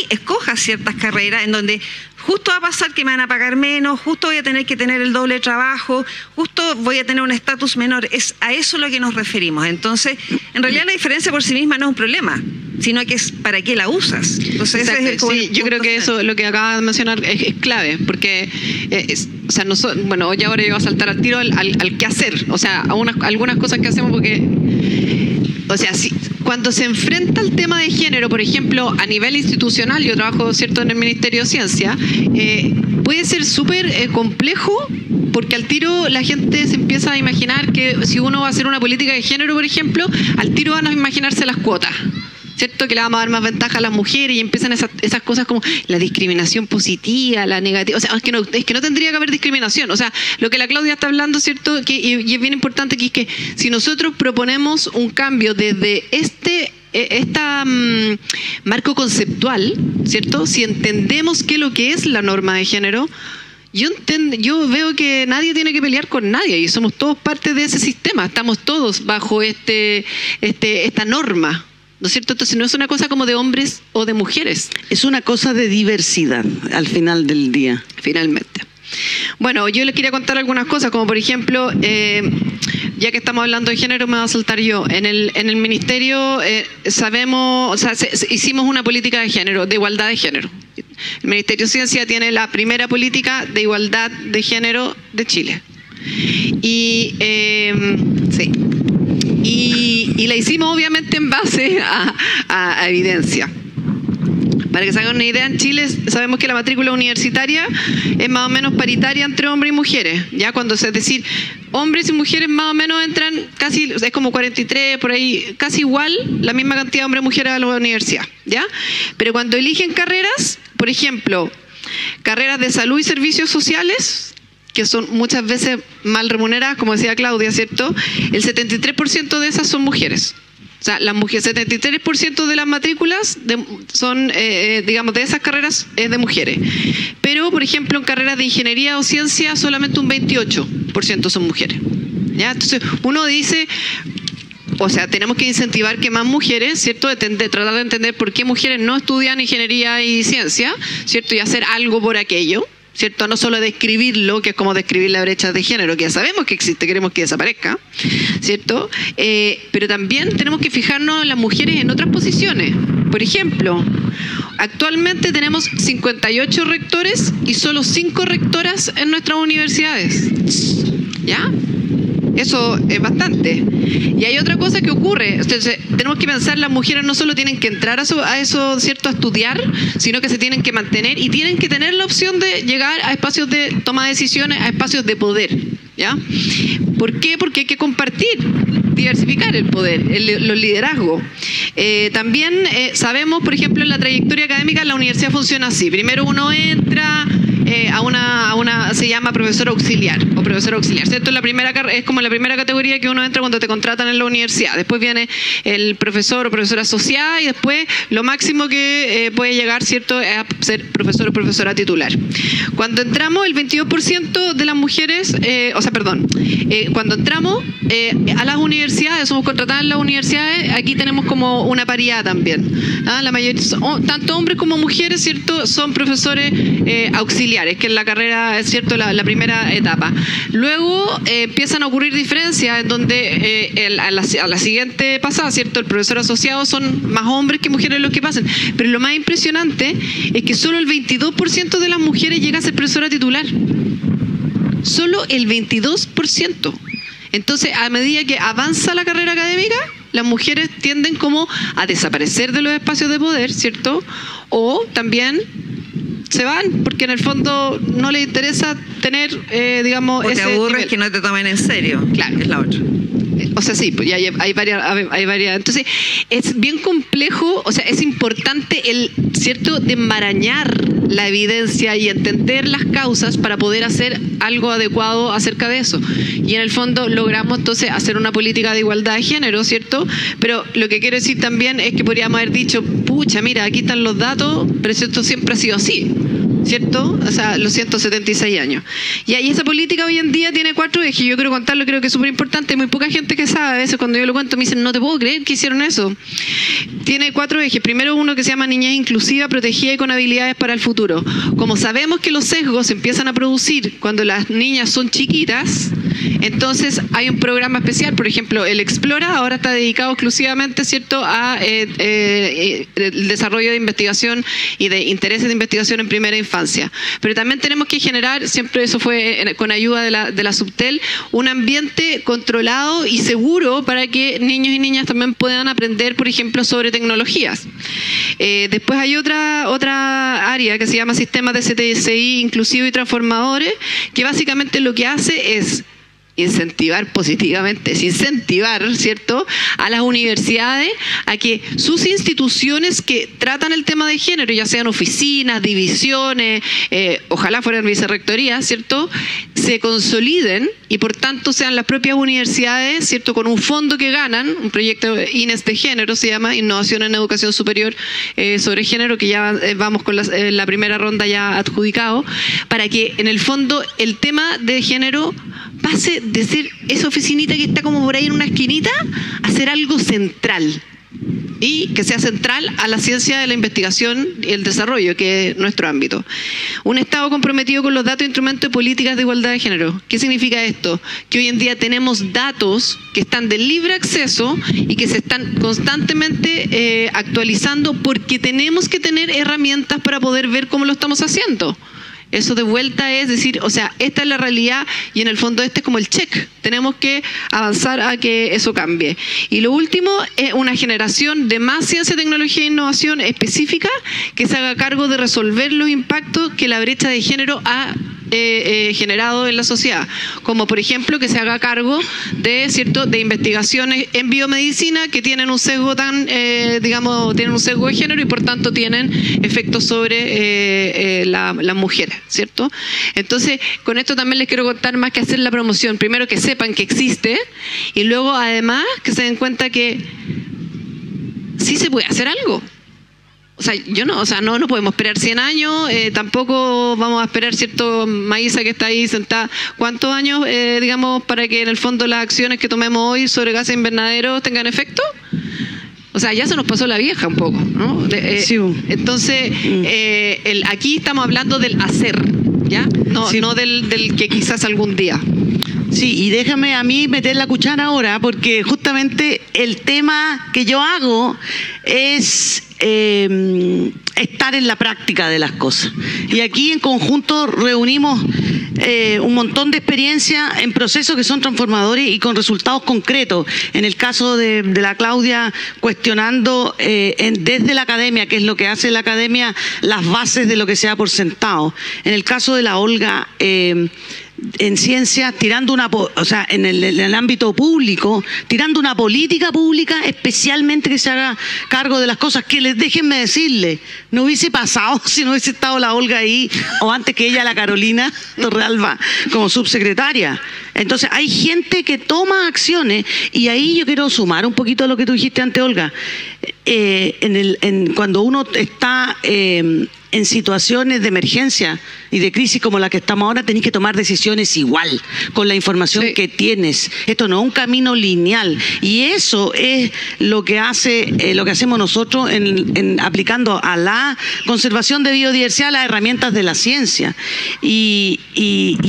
escoja ciertas carreras en donde justo va a pasar que me van a pagar menos, justo voy a tener que tener el doble trabajo, justo voy a tener un estatus menor. Es a eso lo que nos referimos. Entonces, en realidad la diferencia por sí misma no es un problema sino que es para qué la usas. Entonces, sí, yo creo que eso, lo que acabas de mencionar, es, clave, porque, eh, o sea, no bueno, hoy ahora yo voy a saltar al tiro al, al, qué hacer, o sea, algunas cosas que hacemos porque o sea, si, cuando se enfrenta el tema de género, por ejemplo, a nivel institucional, yo trabajo cierto en el Ministerio de Ciencia, eh, puede ser súper eh, complejo porque al tiro la gente se empieza a imaginar que si uno va a hacer una política de género, por ejemplo, al tiro van a imaginarse las cuotas. ¿Cierto? Que le vamos a dar más ventaja a las mujeres y empiezan esas, cosas como la discriminación positiva, la negativa. O sea, es que, no, es que no tendría que haber discriminación. O sea, lo que la Claudia está hablando, ¿cierto? Que, y, es bien importante que es que si nosotros proponemos un cambio desde este este marco conceptual, ¿cierto? Si entendemos qué es lo que es la norma de género, yo, yo veo que nadie tiene que pelear con nadie y somos todos parte de ese sistema, estamos todos bajo este, este, esta norma, ¿No es cierto? Entonces no es una cosa como de hombres o de mujeres. Es una cosa de diversidad al final del día. Finalmente. Bueno, yo les quería contar algunas cosas, como por ejemplo, eh, ya que estamos hablando de género, me va a saltar yo. En el, en el ministerio eh, sabemos, o sea, hicimos una política de género, de igualdad de género. El Ministerio de Ciencia tiene la primera política de igualdad de género de Chile. Y eh, sí, y, la hicimos obviamente en base a, evidencia. Para que se hagan una idea, en Chile sabemos que la matrícula universitaria es más o menos paritaria entre hombres y mujeres. Ya cuando es decir, hombres y mujeres más o menos entran casi, es como 43, por ahí, casi igual, la misma cantidad de hombres y mujeres a la universidad. ¿ya? Pero cuando eligen carreras, por ejemplo, carreras de salud y servicios sociales, que son muchas veces mal remuneradas, como decía Claudia, ¿cierto? El 73% de esas son mujeres. O sea, las mujeres, 73% de las matrículas son, eh, eh, digamos, de esas carreras es de mujeres. Pero, por ejemplo, en carreras de ingeniería o ciencia, solamente un 28% son mujeres. ¿Ya? Entonces, uno dice, o sea, tenemos que incentivar que más mujeres, ¿cierto? De, tratar de entender por qué mujeres no estudian ingeniería y ciencia, ¿cierto? Y hacer algo por aquello. ¿Cierto? No solo describirlo, que es como describir la brecha de género, que ya sabemos que existe, queremos que desaparezca, ¿cierto? Eh, pero también tenemos que fijarnos en las mujeres en otras posiciones. Por ejemplo, actualmente tenemos 58 rectores y solo 5 rectoras en nuestras universidades. ¿Ya? Eso es bastante. Y hay otra cosa que ocurre. Entonces, tenemos que pensar, las mujeres no solo tienen que entrar a eso, a eso, ¿cierto?, a estudiar, sino que se tienen que mantener y tienen que tener la opción de llegar a espacios de toma de decisiones, a espacios de poder. ¿Ya? ¿Por qué? Porque hay que compartir, diversificar el poder, el, los liderazgos. Eh, también eh, sabemos, por ejemplo, en la trayectoria académica, la universidad funciona así. Primero uno entra, eh, a, una, a una, se llama profesor auxiliar o profesor auxiliar, ¿cierto? La primera, es como la primera categoría que uno entra cuando te contratan en la universidad. Después viene el profesor o profesora asociada y después lo máximo que puede llegar, ¿cierto?, es a ser profesor o profesora titular. Cuando entramos, el 22% de las mujeres, o sea, perdón, eh, cuando entramos eh, a las universidades, somos contratadas en las universidades, aquí tenemos como una paridad también. ¿ah? La mayoría, tanto hombres como mujeres, ¿cierto? Son profesores eh, auxiliares, que es la carrera, es cierto, la, primera etapa. Luego empiezan a ocurrir diferencias en donde a, la, siguiente pasada, ¿cierto? El profesor asociado son más hombres que mujeres los que pasan. Pero lo más impresionante es que solo el 22% de las mujeres llega a ser profesora titular solo el 22%. Entonces, a medida que avanza la carrera académica, las mujeres tienden como a desaparecer de los espacios de poder, ¿cierto? O también se van porque en el fondo no les interesa tener, eh, digamos, o te aburres que no te tomen en serio. Claro. Es la otra. O sea, sí, pues hay, varias, hay varias. Entonces, es bien complejo, o sea, es importante el, ¿cierto?, de enmarañar la evidencia y entender las causas para poder hacer algo adecuado acerca de eso. Y en el fondo logramos entonces hacer una política de igualdad de género, ¿cierto? Pero lo que quiero decir también es que podríamos haber dicho, pucha, mira, aquí están los datos, pero esto siempre ha sido así. ¿Cierto? O sea, los 176 años. Y ahí esa política hoy en día tiene cuatro ejes. Yo quiero contarlo, creo que es súper importante. Muy poca gente que sabe. A veces cuando yo lo cuento me dicen, no te puedo creer que hicieron eso. Tiene cuatro ejes. Primero uno que se llama niñez inclusiva, protegida y con habilidades para el futuro. Como sabemos que los sesgos se empiezan a producir cuando las niñas son chiquitas, entonces hay un programa especial. Por ejemplo, el Explora ahora está dedicado exclusivamente, ¿cierto?, a eh, eh, el desarrollo de investigación y de intereses de investigación en primera infancia pero también tenemos que generar, siempre eso fue con ayuda de la, Subtel, un ambiente controlado y seguro para que niños y niñas también puedan aprender, por ejemplo, sobre tecnologías. Eh, después hay otra, otra área que se llama sistemas de CTSI inclusivos y transformadores, que básicamente lo que hace es incentivar positivamente, es incentivar, ¿cierto?, a las universidades a que sus instituciones que tratan el tema de género, ya sean oficinas, divisiones, eh, ojalá fueran vicerrectorías, ¿cierto?, se consoliden y por tanto sean las propias universidades, ¿cierto?, con un fondo que ganan, un proyecto INES de género, se llama Innovación en Educación Superior eh, sobre Género, que ya eh, vamos con la primera ronda ya adjudicado, para que en el fondo el tema de género pase de ser esa oficinita que está como por ahí en una esquinita a ser algo central y que sea central a la ciencia de la investigación y el desarrollo, que es nuestro ámbito. Un Estado comprometido con los datos e instrumentos de políticas de igualdad de género. ¿Qué significa esto? Que hoy en día tenemos datos que están de libre acceso y que se están constantemente eh, actualizando porque tenemos que tener herramientas para poder ver cómo lo estamos haciendo. Eso de vuelta es decir, o sea, esta es la realidad y en el fondo este es como el check. Tenemos que avanzar a que eso cambie. Y lo último es una generación de más ciencia, tecnología e innovación específica que se haga cargo de resolver los impactos que la brecha de género ha eh, eh, generado en la sociedad, como por ejemplo que se haga cargo de cierto de investigaciones en biomedicina que tienen un sesgo tan, eh, digamos, tienen un sesgo de género y por tanto tienen efectos sobre las mujeres, ¿cierto? Entonces, con esto también les quiero contar más que hacer la promoción. Primero que sepan que existe y luego además que se den cuenta que sí se puede hacer algo. O sea, yo no, o sea, no, no podemos esperar 100 años, eh, tampoco vamos a esperar, ¿cierto? Maísa que está ahí sentada, ¿cuántos años, eh, digamos, para que en el fondo las acciones que tomemos hoy sobre gases invernaderos tengan efecto? O sea, ya se nos pasó la vieja un poco, ¿no? Eh, sí. Entonces, mm. el, aquí estamos hablando del hacer, ¿ya? No, no del, del que quizás algún día. Sí, y déjame a mí meter la cuchara ahora, porque justamente el tema que yo hago es Em, estar en la práctica de las cosas. Y aquí en conjunto reunimos eh, un montón de experiencia en procesos que son transformadores y con resultados concretos. En el caso de, la Claudia, cuestionando eh, desde la academia, que es lo que hace la academia, las bases de lo que se ha por sentado. En el caso de la Olga, eh, en ciencia, tirando una, o sea, en el, ámbito público, tirando una política pública, especialmente que se haga cargo de las cosas que les déjenme decirle, no hubiese pasado si no hubiese estado la Olga ahí, o antes que ella la Carolina Torrealba como subsecretaria. Entonces hay gente que toma acciones y ahí yo quiero sumar un poquito a lo que tú dijiste antes, Olga. Eh, en el, cuando uno está eh, en situaciones de emergencia y de crisis como la que estamos ahora, tenés que tomar decisiones igual, con la información que tienes. Esto no es un camino lineal. Y eso es lo que hace, eh, lo que hacemos nosotros en, aplicando a la conservación de biodiversidad las herramientas de la ciencia. Y,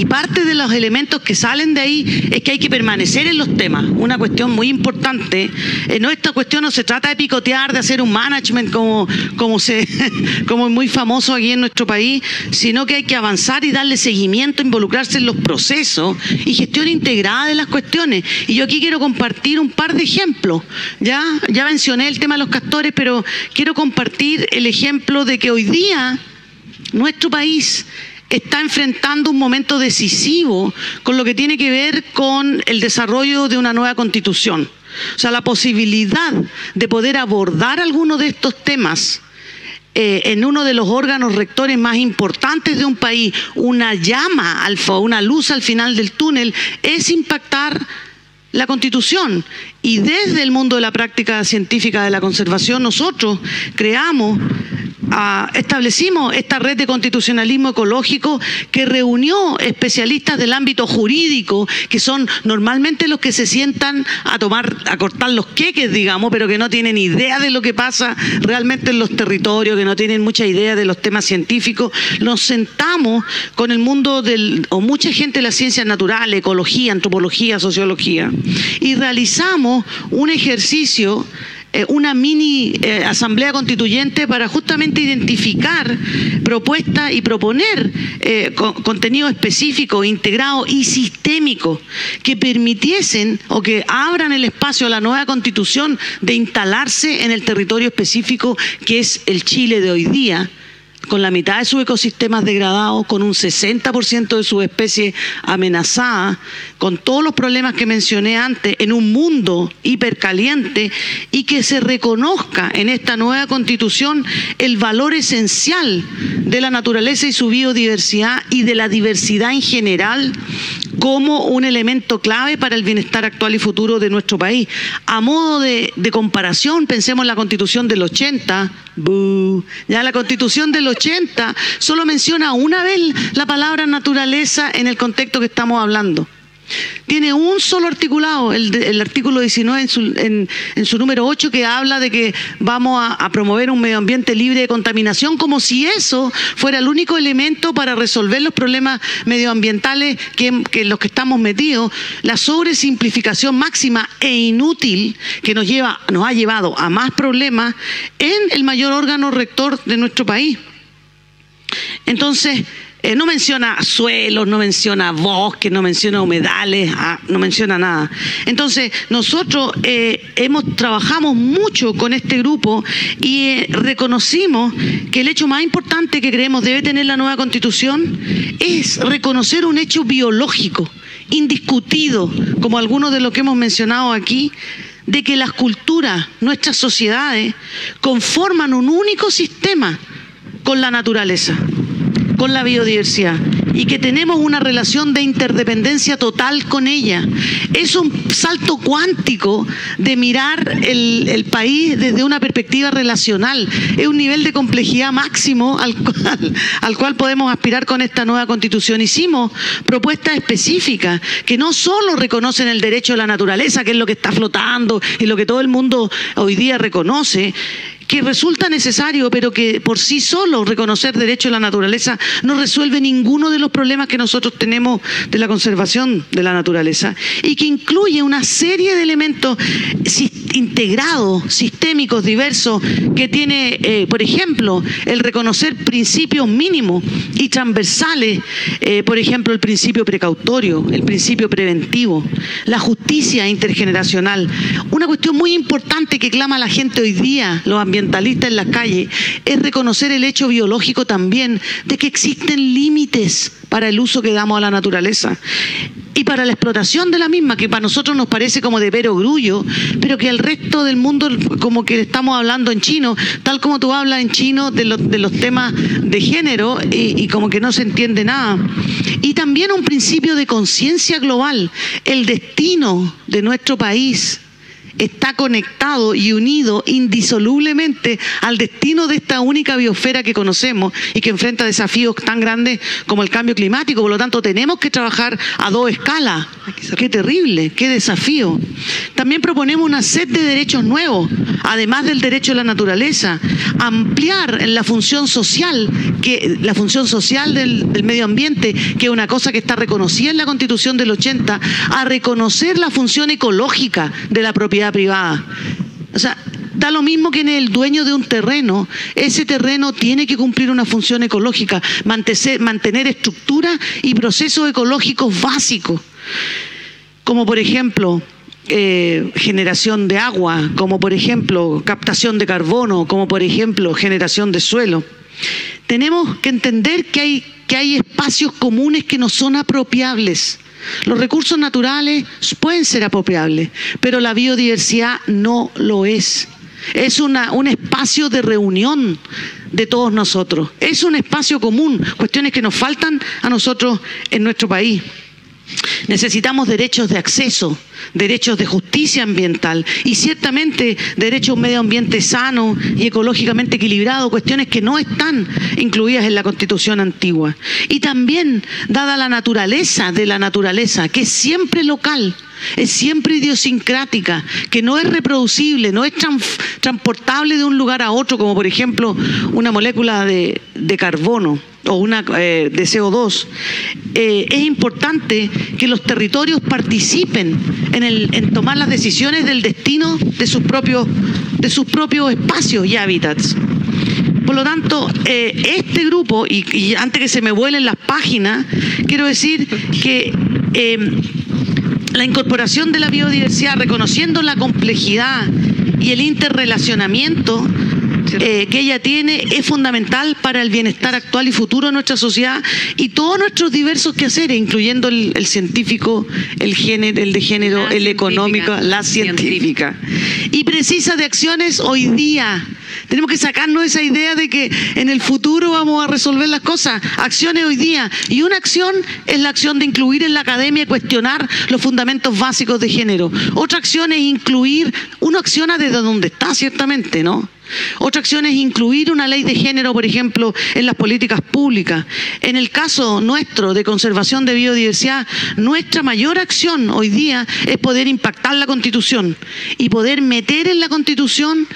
parte de los elementos que salen de ahí es que hay que permanecer en los temas. Una cuestión muy importante. Eh, no esta cuestión no se trata de picotear, de hacer un management como, como, se, como es muy famoso aquí en nuestro país, sino que hay que avanzar y darle seguimiento, involucrarse en los procesos y gestión integrada de las cuestiones. Y yo aquí quiero compartir un par de ejemplos. Ya, ya mencioné el tema de los castores, pero quiero compartir el ejemplo de que hoy día nuestro país está enfrentando un momento decisivo con lo que tiene que ver con el desarrollo de una nueva constitución. O sea, la posibilidad de poder abordar alguno de estos temas eh, en uno de los órganos rectores más importantes de un país, una llama, alfa, una luz al final del túnel, es impactar la constitución. Y desde el mundo de la práctica científica de la conservación, nosotros creamos establecimos esta red de constitucionalismo ecológico que reunió especialistas del ámbito jurídico, que son normalmente los que se sientan a tomar, a cortar los queques, digamos, pero que no tienen idea de lo que pasa realmente en los territorios, que no tienen mucha idea de los temas científicos. Nos sentamos con el mundo del, o mucha gente de las ciencias naturales, ecología, antropología, sociología, y realizamos un ejercicio eh, una mini eh, asamblea constituyente para justamente identificar propuestas y proponer eh, contenido específico, integrado y sistémico que permitiesen o que abran el espacio a la nueva constitución de instalarse en el territorio específico que es el Chile de hoy día con la mitad de sus ecosistemas degradados, con un 60% de sus especies amenazadas, con todos los problemas que mencioné antes, en un mundo hipercaliente y que se reconozca en esta nueva constitución el valor esencial de la naturaleza y su biodiversidad y de la diversidad en general como un elemento clave para el bienestar actual y futuro de nuestro país. A modo de, comparación, pensemos en la constitución del 80, ya la constitución del 80 solo menciona una vez la palabra naturaleza en el contexto que estamos hablando. Tiene un solo articulado, el, artículo 19 en su, número 8, que habla de que vamos a, promover un medio ambiente libre de contaminación, como si eso fuera el único elemento para resolver los problemas medioambientales que, que los que estamos metidos. La sobresimplificación máxima e inútil que nos, lleva, nos ha llevado a más problemas en el mayor órgano rector de nuestro país. Entonces, eh, no menciona suelos, no menciona bosques, no menciona humedales, ah, no menciona nada. Entonces, nosotros eh, hemos trabajamos mucho con este grupo y eh, reconocimos que el hecho más importante que creemos debe tener la nueva constitución es reconocer un hecho biológico, indiscutido, como algunos de los que hemos mencionado aquí, de que las culturas, nuestras sociedades, conforman un único sistema con la naturaleza con la biodiversidad y que tenemos una relación de interdependencia total con ella. Es un salto cuántico de mirar el, país desde una perspectiva relacional. Es un nivel de complejidad máximo al cual, al cual podemos aspirar con esta nueva constitución. Hicimos propuestas específicas que no solo reconocen el derecho a la naturaleza, que es lo que está flotando y lo que todo el mundo hoy día reconoce, que resulta necesario, pero que por sí solo reconocer derecho a la naturaleza no resuelve ninguno de los problemas que nosotros tenemos de la conservación de la naturaleza y que incluye una serie de elementos integrados, sistémicos, diversos, que tiene, eh, por ejemplo, el reconocer principios mínimos y transversales, eh, por ejemplo, el principio precautorio, el principio preventivo, la justicia intergeneracional. Una cuestión muy importante que clama la gente hoy día, los ambientalistas en las calles, es reconocer el hecho biológico también de que existen límites para el uso que damos a la naturaleza y para la explotación de la misma, que para nosotros nos parece como de perogrullo, pero que al resto del mundo como que estamos hablando en chino, tal como tú hablas en chino de, los, temas de género y como que no se entiende nada. Y también un principio de conciencia global, el destino de nuestro país está conectado y unido indisolublemente al destino de esta única biosfera que conocemos y que enfrenta desafíos tan grandes como el cambio climático. Por lo tanto, tenemos que trabajar a dos escalas. Qué terrible, qué desafío. También proponemos una set de derechos nuevos, además del derecho a la naturaleza, ampliar la función social, que la función social del, del medio ambiente, que es una cosa que está reconocida en la Constitución del 80, a reconocer la función ecológica de la propiedad privada. O sea, da lo mismo que en el dueño de un terreno, ese terreno tiene que cumplir una función ecológica, mantener, mantener estructura y procesos ecológicos básicos, como por ejemplo eh, generación de agua, como por ejemplo captación de carbono, como por ejemplo generación de suelo. Tenemos que entender que hay, que hay espacios comunes que no son apropiables los recursos naturales pueden ser apropiables, pero la biodiversidad no lo es. Es un espacio de reunión de todos nosotros. Es un espacio común, cuestiones que nos faltan a nosotros en nuestro país. Necesitamos derechos de acceso, derechos de justicia ambiental y ciertamente derechos a un medio ambiente sano y ecológicamente equilibrado, cuestiones que no están incluidas en la Constitución antigua. Y también, dada la naturaleza de la naturaleza, que es siempre local, es siempre idiosincrática, que no es reproducible, no es transportable de un lugar a otro, como por ejemplo una molécula de, carbono o una eh, de CO2, eh, es importante que los territorios participen en, el, en tomar las decisiones del destino de sus propios, de sus propios espacios y hábitats. Por lo tanto, eh, este grupo, y, y, antes que se me vuelen las páginas, quiero decir que la incorporación de la biodiversidad, reconociendo la complejidad y el interrelacionamiento eh, que ella tiene es fundamental para el bienestar actual y futuro de nuestra sociedad y todos nuestros diversos quehaceres, incluyendo el, el científico, el, género, el de género, la el económico, la científica. Y precisa de acciones hoy día. Tenemos que sacarnos esa idea de que en el futuro vamos a resolver las cosas. Acciones hoy día. Y una acción es la acción de incluir en la academia y cuestionar los fundamentos básicos de género. Otra acción es incluir, uno acciona desde donde está, ciertamente, ¿no? Otra acción es incluir una ley de género, por ejemplo, en las políticas públicas. En el caso nuestro de conservación de biodiversidad, nuestra mayor acción hoy día es poder impactar la Constitución y poder meter en la Constitución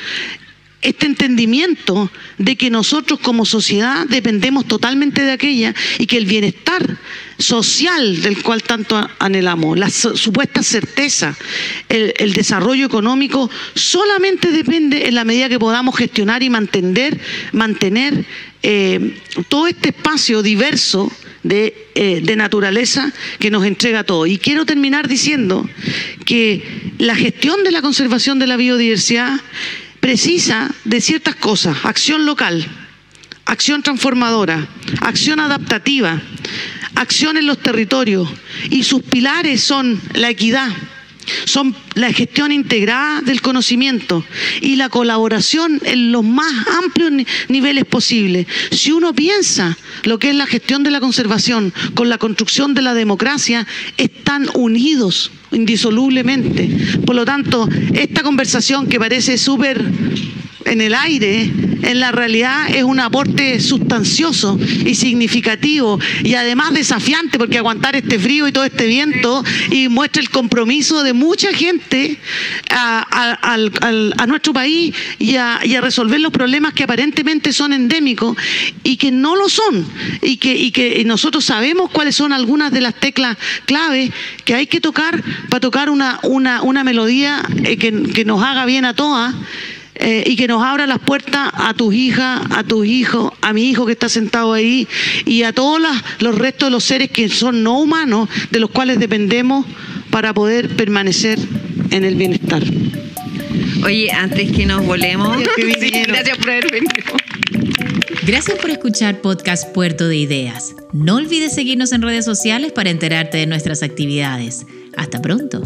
este entendimiento de que nosotros como sociedad dependemos totalmente de aquella y que el bienestar social del cual tanto anhelamos, la supuesta certeza, el, desarrollo económico, solamente depende en la medida que podamos gestionar y mantener, mantener eh, todo este espacio diverso de, eh, de, naturaleza que nos entrega todo. Y quiero terminar diciendo que la gestión de la conservación de la biodiversidad precisa de ciertas cosas, acción local, acción transformadora, acción adaptativa, acción en los territorios y sus pilares son la equidad, son la gestión integrada del conocimiento y la colaboración en los más amplios niveles posibles. Si uno piensa lo que es la gestión de la conservación con la construcción de la democracia, están unidos indisolublemente. Por lo tanto, esta conversación que parece súper en el aire, en la realidad es un aporte sustancioso y significativo y además desafiante porque aguantar este frío y todo este viento y muestra el compromiso de mucha gente a, nuestro país y a, resolver los problemas que aparentemente son endémicos y que no lo son y que, y que nosotros sabemos cuáles son algunas de las teclas claves que hay que tocar para tocar una, una, una melodía eh, que, que nos haga bien a todas eh, y que nos abra las puertas a tus hijas, a tus hijos, a mi hijo que está sentado ahí y a todos los restos de los seres que son no humanos, de los cuales dependemos para poder permanecer en el bienestar. Oye, antes que nos volemos, gracias por haber venido. Gracias por escuchar Podcast Puerto de Ideas. No olvides seguirnos en redes sociales para enterarte de nuestras actividades. Hasta pronto.